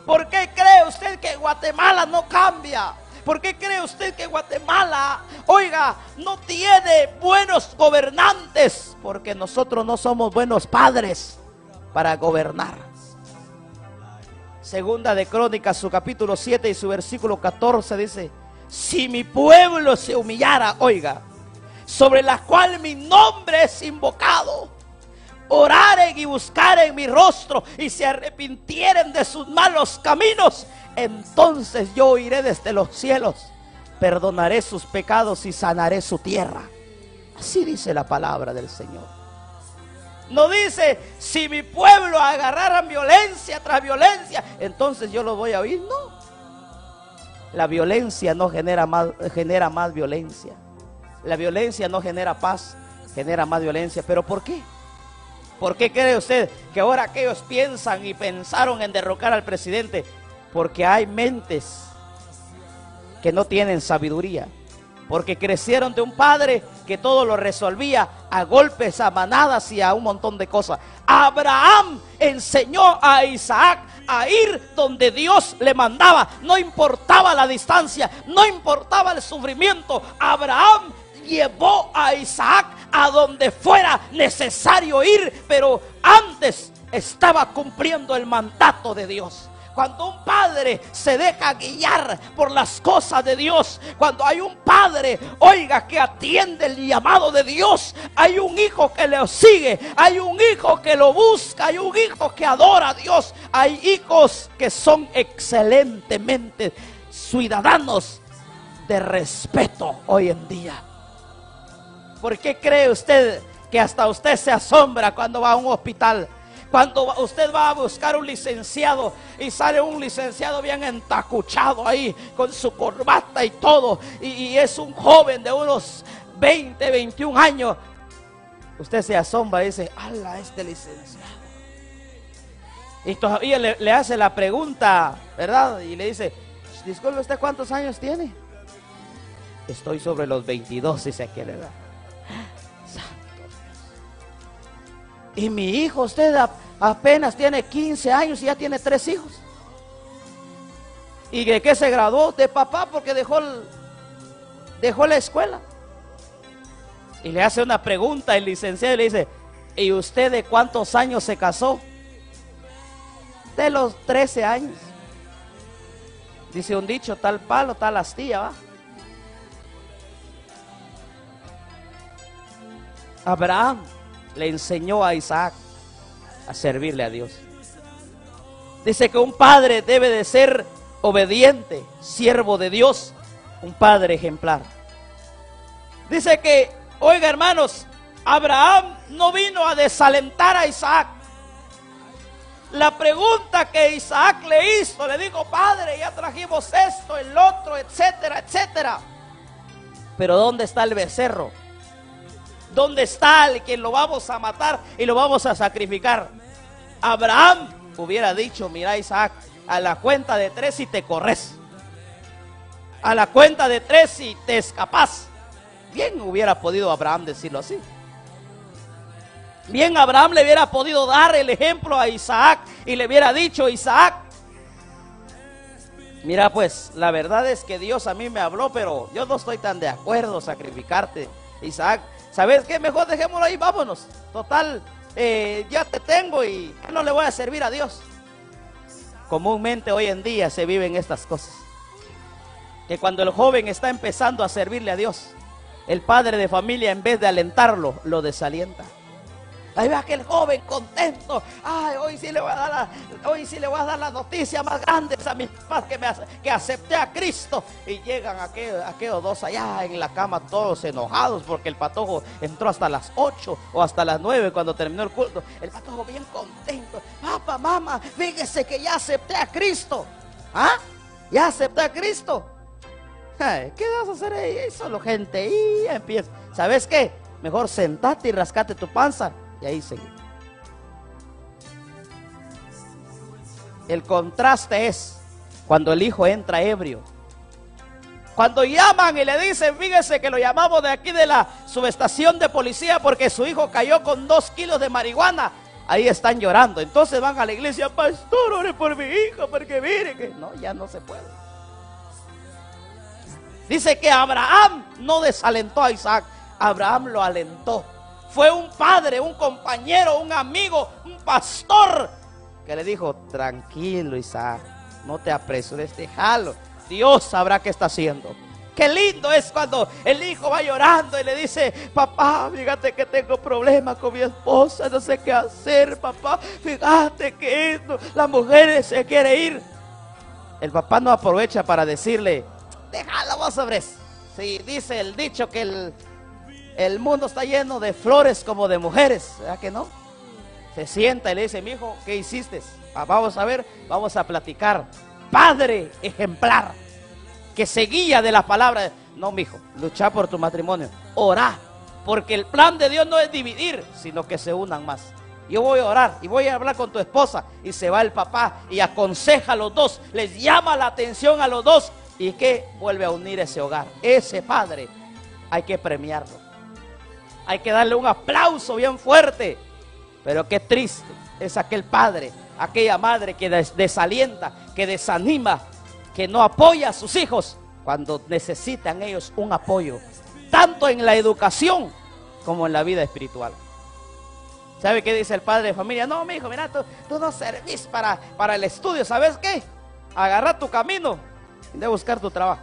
¿Por qué cree usted que Guatemala no cambia? ¿Por qué cree usted que Guatemala, oiga, no tiene buenos gobernantes? Porque nosotros no somos buenos padres para gobernar. Segunda de Crónicas, su capítulo 7 y su versículo 14 dice, si mi pueblo se humillara, oiga, sobre la cual mi nombre es invocado, oraren y buscaren mi rostro y se arrepintieren de sus malos caminos, entonces yo iré desde los cielos, perdonaré sus pecados y sanaré su tierra. Así dice la palabra del Señor. No dice, si mi pueblo agarrara violencia tras violencia, entonces yo lo voy a oír. No. La violencia no genera más, genera más violencia. La violencia no genera paz, genera más violencia. ¿Pero por qué? ¿Por qué cree usted que ahora aquellos piensan y pensaron en derrocar al presidente? Porque hay mentes que no tienen sabiduría. Porque crecieron de un padre que todo lo resolvía a golpes, a manadas y a un montón de cosas. Abraham enseñó a Isaac a ir donde Dios le mandaba. No importaba la distancia, no importaba el sufrimiento. Abraham llevó a Isaac a donde fuera necesario ir, pero antes estaba cumpliendo el mandato de Dios. Cuando un padre se deja guiar por las cosas de Dios, cuando hay un padre, oiga, que atiende el llamado de Dios, hay un hijo que le sigue, hay un hijo que lo busca, hay un hijo que adora a Dios, hay hijos que son excelentemente ciudadanos de respeto hoy en día. ¿Por qué cree usted que hasta usted se asombra cuando va a un hospital? Cuando usted va a buscar un licenciado y sale un licenciado bien entacuchado ahí con su corbata y todo, y, es un joven de unos 20, 21 años, usted se asombra y dice, ¡Hala, este licenciado! Y todavía le, le, hace la pregunta, ¿verdad? Y le dice, disculpe, ¿usted cuántos años tiene? Estoy sobre los 22, dice aquel, ¿verdad? Y mi hijo, usted apenas tiene 15 años y ya tiene tres hijos. ¿Y de qué se graduó? De papá porque dejó, dejó la escuela. Y le hace una pregunta el licenciado y le dice, ¿y usted de cuántos años se casó? De los 13 años. Dice un dicho, tal palo, tal astilla, va. Abraham le enseñó a Isaac a servirle a Dios. Dice que un padre debe de ser obediente, siervo de Dios, un padre ejemplar. Dice que, oiga hermanos, Abraham no vino a desalentar a Isaac. La pregunta que Isaac le hizo, le dijo, padre, ya trajimos esto, el otro, etcétera, etcétera. Pero ¿dónde está el becerro? ¿Dónde está el que lo vamos a matar y lo vamos a sacrificar? Abraham hubiera dicho, mira Isaac, a la cuenta de tres y te corres. A la cuenta de tres y te escapas. Bien hubiera podido Abraham decirlo así. Bien Abraham le hubiera podido dar el ejemplo a Isaac y le hubiera dicho, Isaac, Mira, pues la verdad es que Dios a mí me habló, pero yo no estoy tan de acuerdo sacrificarte, Isaac. ¿Sabes qué? Mejor dejémoslo ahí, vámonos. Total, eh, ya te tengo y no le voy a servir a Dios. Comúnmente hoy en día se viven estas cosas. Que cuando el joven está empezando a servirle a Dios, el padre de familia en vez de alentarlo, lo desalienta. Ahí ve aquel joven contento. Ay, hoy sí le voy a dar la, hoy sí le voy a dar la noticia más grande a mis papás que, me, que acepté a Cristo. Y llegan aquellos, aquellos dos allá en la cama todos enojados porque el patojo entró hasta las 8 o hasta las 9 cuando terminó el culto. El patojo bien contento. Papá, mamá, fíjese que ya acepté a Cristo. ¿Ah? Ya acepté a Cristo. ¿Qué vas a hacer ahí? Solo gente. Y empieza. ¿Sabes qué? Mejor sentate y rascate tu panza ahí seguimos. El contraste es cuando el hijo entra ebrio. Cuando llaman y le dicen, fíjese que lo llamamos de aquí de la subestación de policía porque su hijo cayó con dos kilos de marihuana. Ahí están llorando. Entonces van a la iglesia, pastor, ore por mi hijo porque mire que no, ya no se puede. Dice que Abraham no desalentó a Isaac, Abraham lo alentó fue un padre, un compañero, un amigo, un pastor que le dijo, tranquilo Isaac, no te apresures, déjalo. Dios sabrá qué está haciendo. Qué lindo es cuando el hijo va llorando y le dice, papá, fíjate que tengo problemas con mi esposa, no sé qué hacer, papá, fíjate que esto, la mujer se quiere ir. El papá no aprovecha para decirle, déjalo vos sobre. Si dice el dicho que el el mundo está lleno de flores como de mujeres, ¿verdad que no? Se sienta y le dice, mi hijo, ¿qué hiciste? Ah, vamos a ver, vamos a platicar. Padre ejemplar, que seguía de la palabra. No, mi hijo, lucha por tu matrimonio. Orá, porque el plan de Dios no es dividir, sino que se unan más. Yo voy a orar y voy a hablar con tu esposa. Y se va el papá y aconseja a los dos, les llama la atención a los dos. ¿Y que Vuelve a unir ese hogar. Ese padre hay que premiarlo. Hay que darle un aplauso bien fuerte. Pero qué triste es aquel padre, aquella madre que desalienta, que desanima, que no apoya a sus hijos cuando necesitan ellos un apoyo, tanto en la educación como en la vida espiritual. ¿Sabe qué dice el padre de familia? No, mi hijo, mira, tú, no servís para, para el estudio, ¿sabes qué? Agarra tu camino de buscar tu trabajo.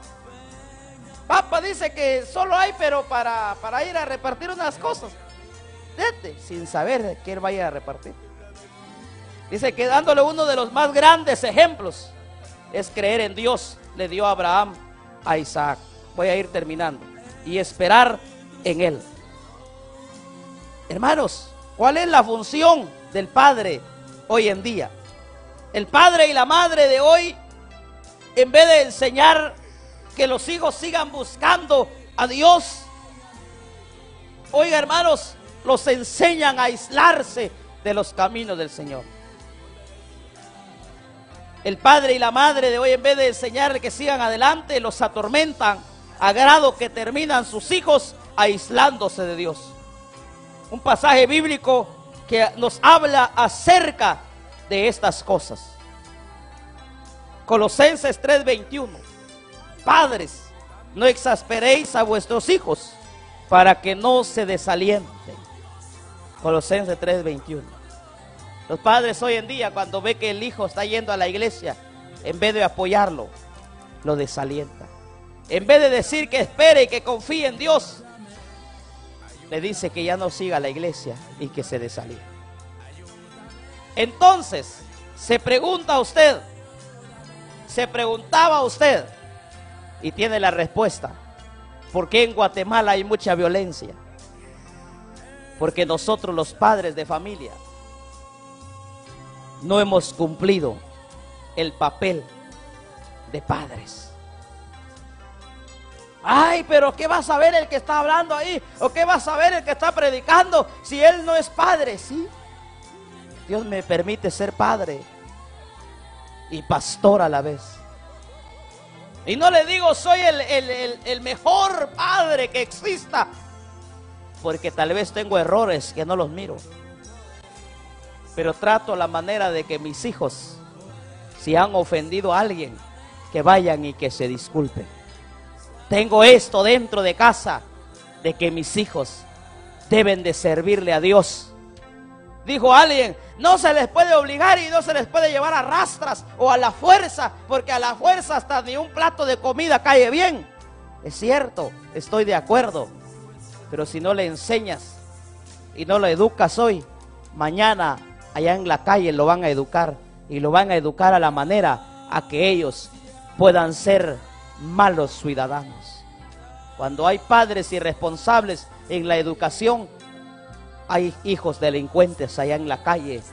Papa dice que solo hay, pero para, para ir a repartir unas cosas. Vete, sin saber que él vaya a repartir. Dice que dándole uno de los más grandes ejemplos es creer en Dios. Le dio a Abraham a Isaac. Voy a ir terminando. Y esperar en él. Hermanos, ¿cuál es la función del padre hoy en día? El padre y la madre de hoy, en vez de enseñar que los hijos sigan buscando a Dios. Oiga, hermanos, los enseñan a aislarse de los caminos del Señor. El padre y la madre de hoy, en vez de enseñarle que sigan adelante, los atormentan a grado que terminan sus hijos aislándose de Dios. Un pasaje bíblico que nos habla acerca de estas cosas. Colosenses 3:21. Padres, no exasperéis a vuestros hijos para que no se desalienten. Colosenses 3:21. Los padres hoy en día cuando ve que el hijo está yendo a la iglesia, en vez de apoyarlo, lo desalienta. En vez de decir que espere y que confíe en Dios, le dice que ya no siga la iglesia y que se desaliente. Entonces, se pregunta usted, se preguntaba usted, y tiene la respuesta. ¿Por qué en Guatemala hay mucha violencia? Porque nosotros los padres de familia no hemos cumplido el papel de padres. Ay, pero ¿qué va a saber el que está hablando ahí? ¿O qué va a saber el que está predicando si él no es padre? Sí. Dios me permite ser padre y pastor a la vez. Y no le digo soy el, mejor padre que exista, porque tal vez tengo errores que no los miro. Pero trato la manera de que mis hijos, si han ofendido a alguien, que vayan y que se disculpen. Tengo esto dentro de casa de que mis hijos deben de servirle a Dios. Dijo alguien, no se les puede obligar y no se les puede llevar a rastras o a la fuerza, porque a la fuerza hasta ni un plato de comida cae bien. Es cierto, estoy de acuerdo, pero si no le enseñas y no lo educas hoy, mañana allá en la calle lo van a educar y lo van a educar a la manera a que ellos puedan ser malos ciudadanos. Cuando hay padres irresponsables en la educación, hay hijos delincuentes allá en la calle,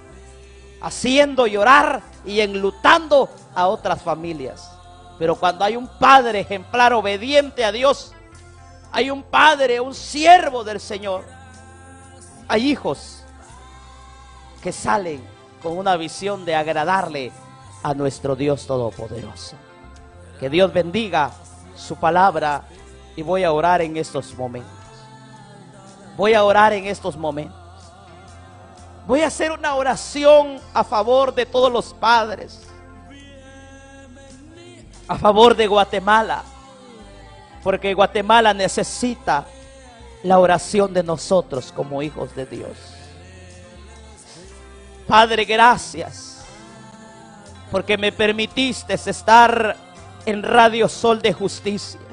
haciendo llorar y enlutando a otras familias. Pero cuando hay un padre ejemplar obediente a Dios, hay un padre, un siervo del Señor, hay hijos que salen con una visión de agradarle a nuestro Dios Todopoderoso. Que Dios bendiga su palabra y voy a orar en estos momentos. Voy a orar en estos momentos. Voy a hacer una oración a favor de todos los padres. A favor de Guatemala. Porque Guatemala necesita la oración de nosotros como hijos de Dios. Padre, gracias. Porque me permitiste estar en Radio Sol de Justicia.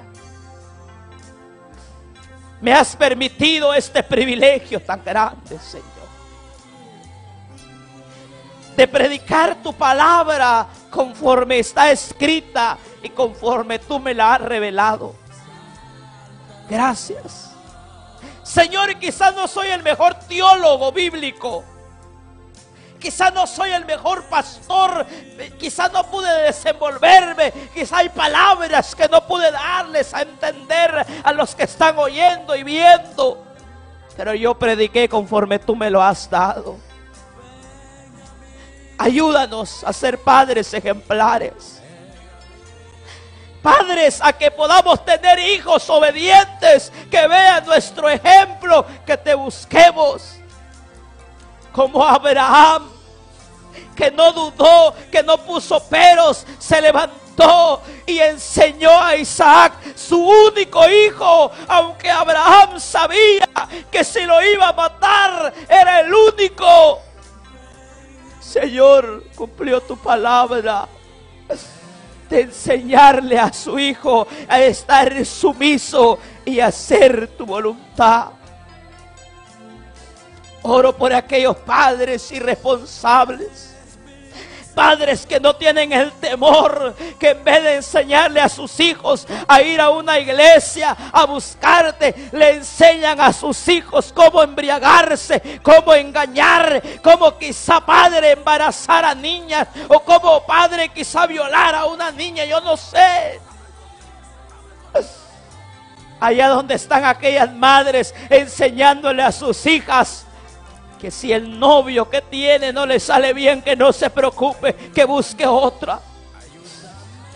Me has permitido este privilegio tan grande, Señor. De predicar tu palabra conforme está escrita y conforme tú me la has revelado. Gracias. Señor, quizás no soy el mejor teólogo bíblico. Quizás no soy el mejor pastor, quizás no pude desenvolverme, quizás hay palabras que no pude darles a entender a los que están oyendo y viendo. Pero yo prediqué conforme tú me lo has dado. Ayúdanos a ser padres ejemplares. Padres, a que podamos tener hijos obedientes, que vean nuestro ejemplo, que te busquemos como Abraham que no dudó, que no puso peros, se levantó y enseñó a Isaac, su único hijo, aunque Abraham sabía que si lo iba a matar, era el único. Señor, cumplió tu palabra de enseñarle a su hijo a estar sumiso y hacer tu voluntad. Oro por aquellos padres irresponsables Padres que no tienen el temor, que en vez de enseñarle a sus hijos a ir a una iglesia a buscarte, le enseñan a sus hijos cómo embriagarse, cómo engañar, cómo quizá padre embarazar a niñas o como padre quizá violar a una niña, yo no sé. Allá donde están aquellas madres enseñándole a sus hijas que si el novio que tiene no le sale bien, que no se preocupe, que busque otra.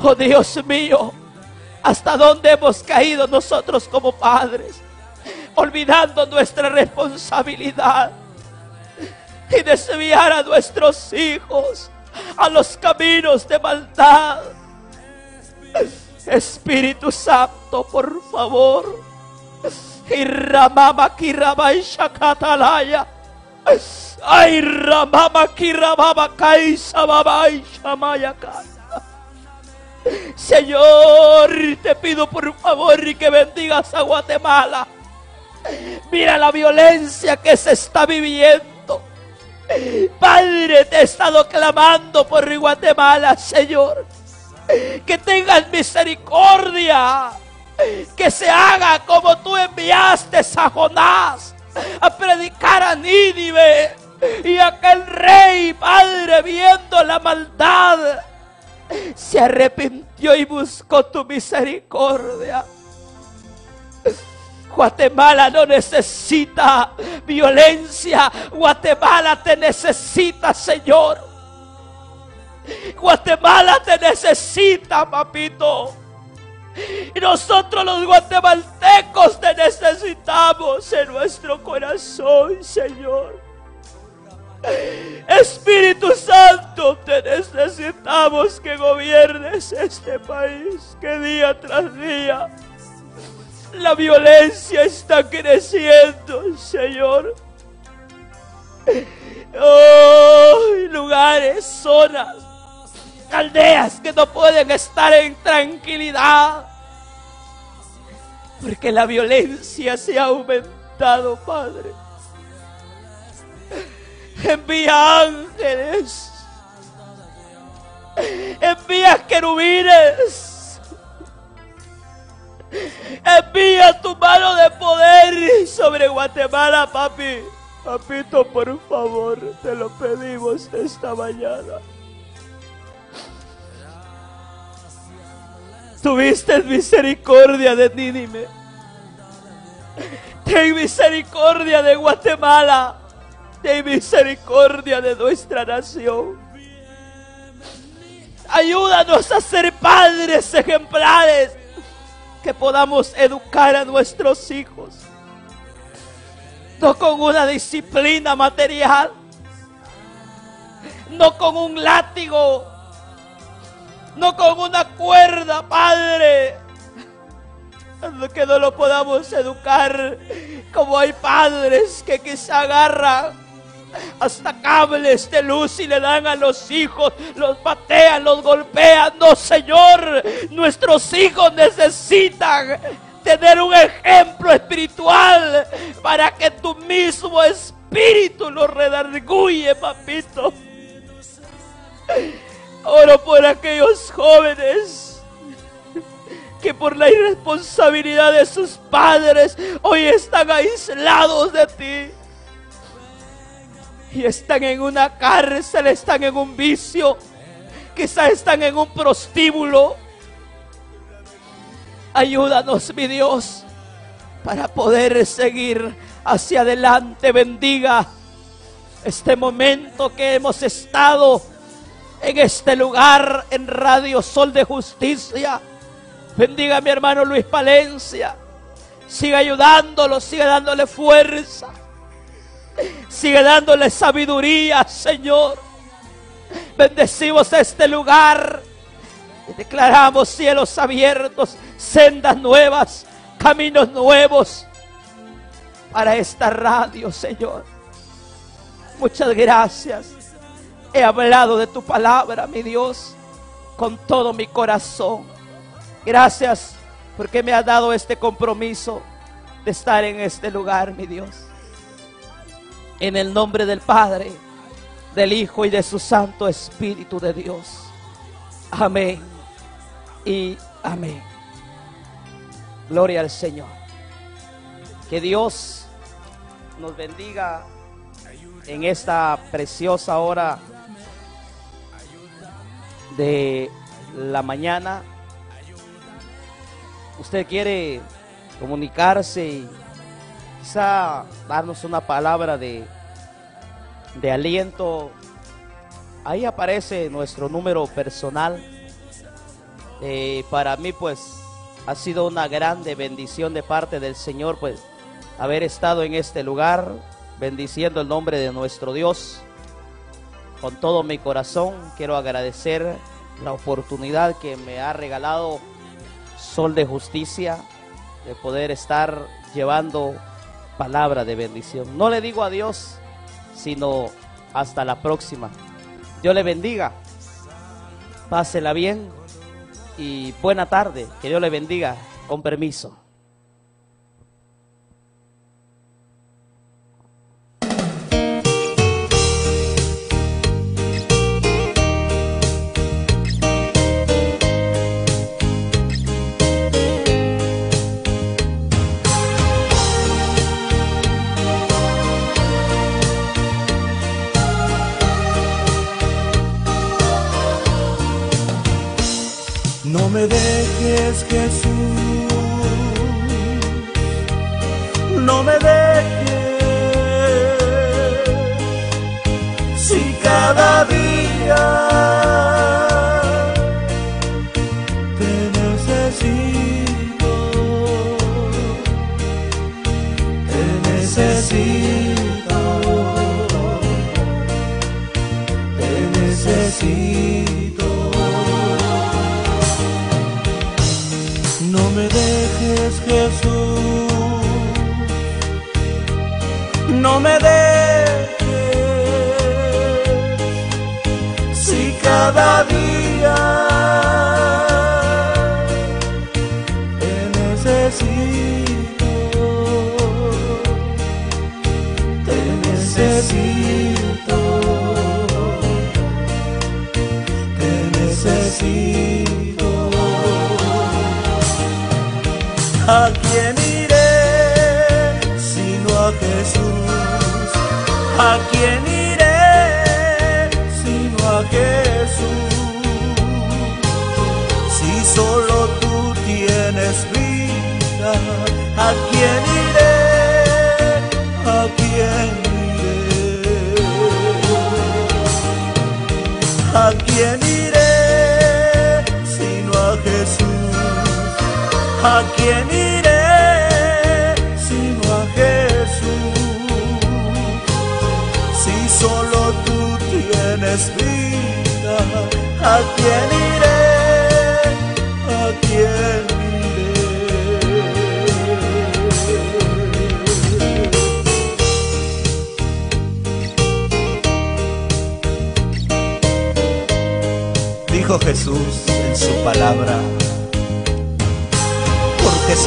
Oh Dios mío, ¿hasta dónde hemos caído nosotros como padres? Olvidando nuestra responsabilidad y desviar a nuestros hijos a los caminos de maldad. Espíritu Santo, por favor. Y Ramama y Shakatalaya Ay, Babai, Shamaya, Señor, te pido por favor y que bendigas a Guatemala. Mira la violencia que se está viviendo. Padre, te he estado clamando por Guatemala, Señor. Que tengas misericordia. Que se haga como tú enviaste a Jonás a predicar a Nínive. Y aquel rey, padre, viendo la maldad, se arrepintió y buscó tu misericordia. Guatemala no necesita violencia. Guatemala te necesita, Señor. Guatemala te necesita, papito. Y nosotros los guatemaltecos te necesitamos en nuestro corazón, Señor. Espíritu Santo, te necesitamos que gobiernes este país, que día tras día la violencia está creciendo, Señor. Oh, lugares, zonas, aldeas que no pueden estar en tranquilidad. Porque la violencia se ha aumentado, Padre. Envía ángeles. Envía querubines. Envía tu mano de poder sobre Guatemala, papi. Papito, por favor, te lo pedimos esta mañana. Tuviste misericordia de Nínive. Ten misericordia de Guatemala. Ten misericordia de nuestra nación. Ayúdanos a ser padres ejemplares que podamos educar a nuestros hijos no con una disciplina material, no con un látigo, no con una cuerda, Padre, que no lo podamos educar como hay padres que quizá agarran hasta cables de luz y le dan a los hijos, los patean, los golpean. No, Señor, nuestros hijos necesitan tener un ejemplo espiritual para que tu mismo espíritu lo redarguye, papito. Oro por aquellos jóvenes que por la irresponsabilidad de sus padres hoy están aislados de ti. Y están en una cárcel, están en un vicio, quizás están en un prostíbulo Ayúdanos, mi Dios, para poder seguir hacia adelante. Bendiga este momento que hemos estado en este lugar en Radio Sol de Justicia. Bendiga a mi hermano Luis Palencia. Siga ayudándolo, siga dándole fuerza. Sigue dándole sabiduría, Señor. Bendecimos este lugar. Y declaramos cielos abiertos sendas nuevas, caminos nuevos para esta radio, Señor. Muchas gracias. He hablado de tu palabra, mi Dios, con todo mi corazón. Gracias porque me has dado este compromiso de estar en este lugar, mi Dios. En el nombre del Padre, del Hijo y de su Santo Espíritu de Dios. Amén y amén. Gloria al Señor. Que Dios nos bendiga en esta preciosa hora de la mañana. Usted quiere comunicarse y quizá darnos una palabra de, de aliento. Ahí aparece nuestro número personal. Eh, para mí, pues, ha sido una grande bendición de parte del Señor, pues, haber estado en este lugar, bendiciendo el nombre de nuestro Dios. Con todo mi corazón quiero agradecer la oportunidad que me ha regalado Sol de Justicia de poder estar llevando palabra de bendición. No le digo adiós, sino hasta la próxima. Dios le bendiga. Pásela bien y buena tarde. Que Dios le bendiga. Con permiso. Me dejes Jesús, no me dejes,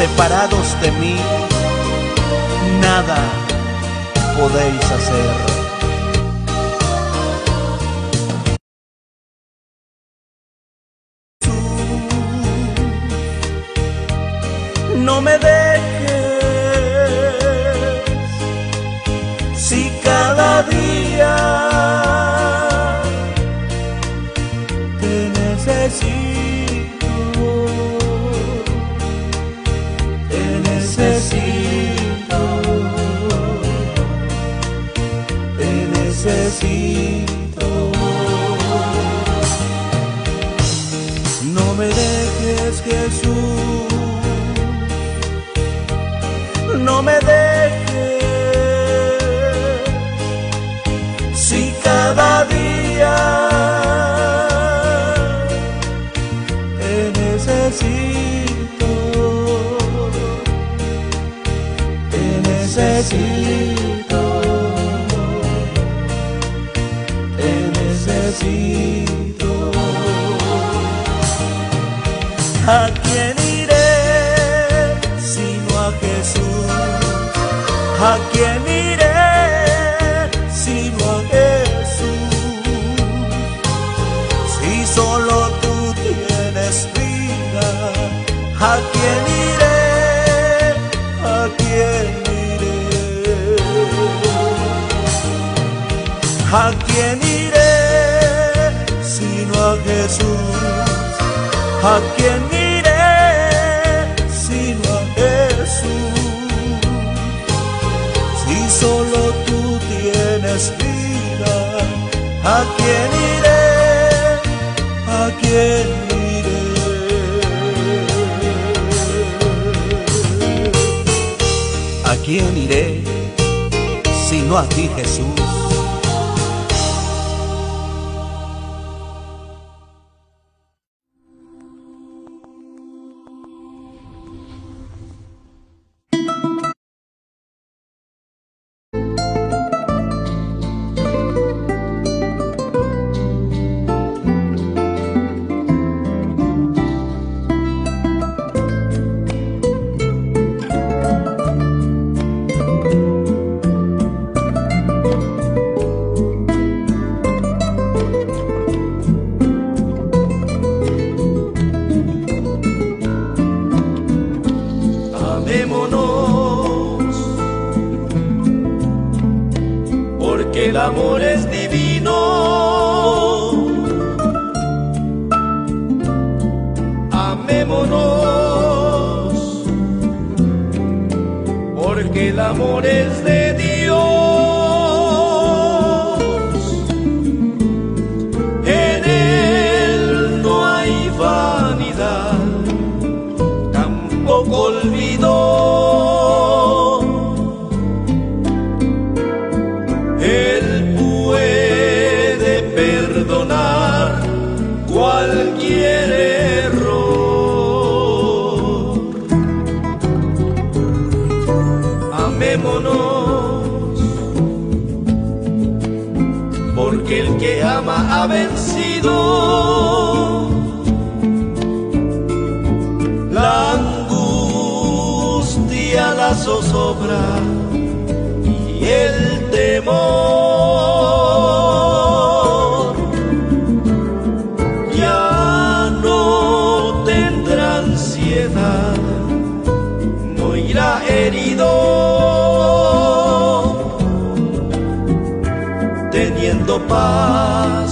separados de mí, nada podéis hacer. ¿A quién iré? ¿A quién iré? ¿A quién iré sino a Jesús? ¿A quién iré sino a Jesús? Si solo tú tienes vida, ¿a quién iré? ¿A quién? quién iré sino a ti Jesús? Paz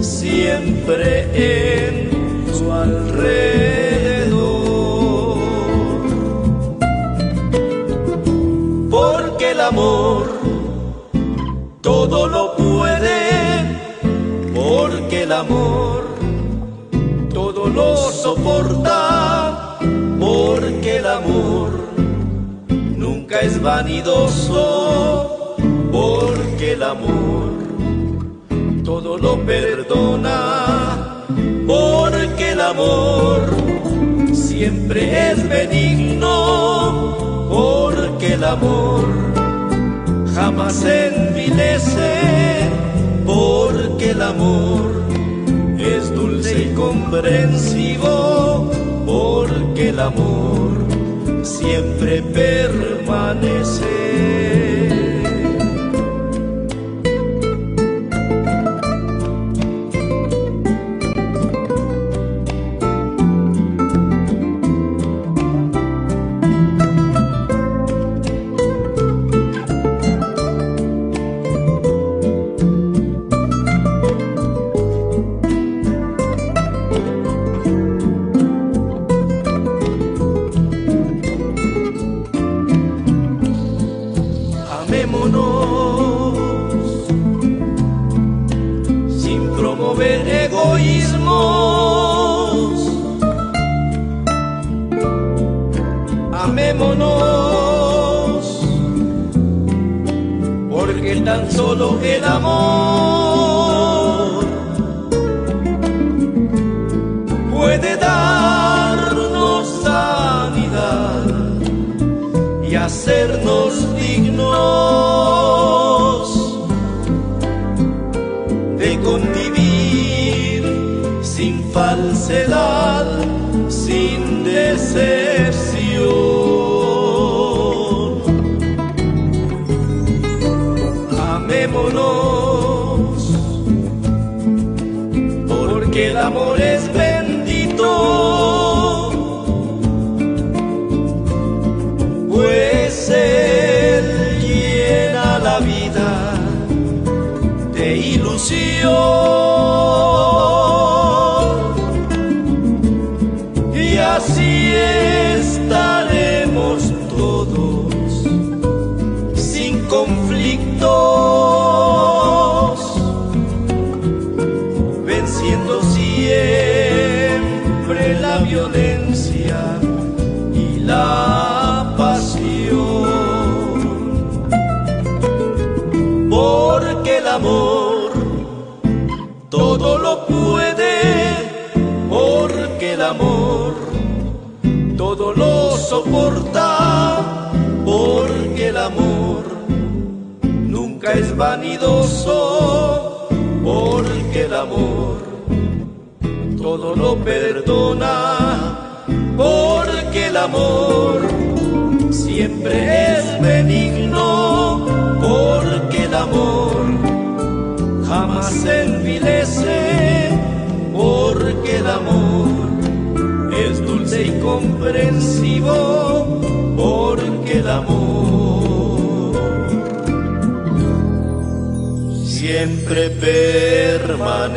siempre en su alrededor. Porque el amor todo lo puede, porque el amor todo lo soporta, porque el amor nunca es vanidoso, porque el amor todo lo perdona, porque el amor siempre es benigno, porque el amor jamás envilece, porque el amor es dulce y comprensivo, porque el amor siempre permanece. Ilusión vanidoso, porque el amor todo lo perdona, porque el amor siempre es benigno, porque el amor jamás envilece, porque el amor es dulce y comprensivo, porque el amor siempre permanece.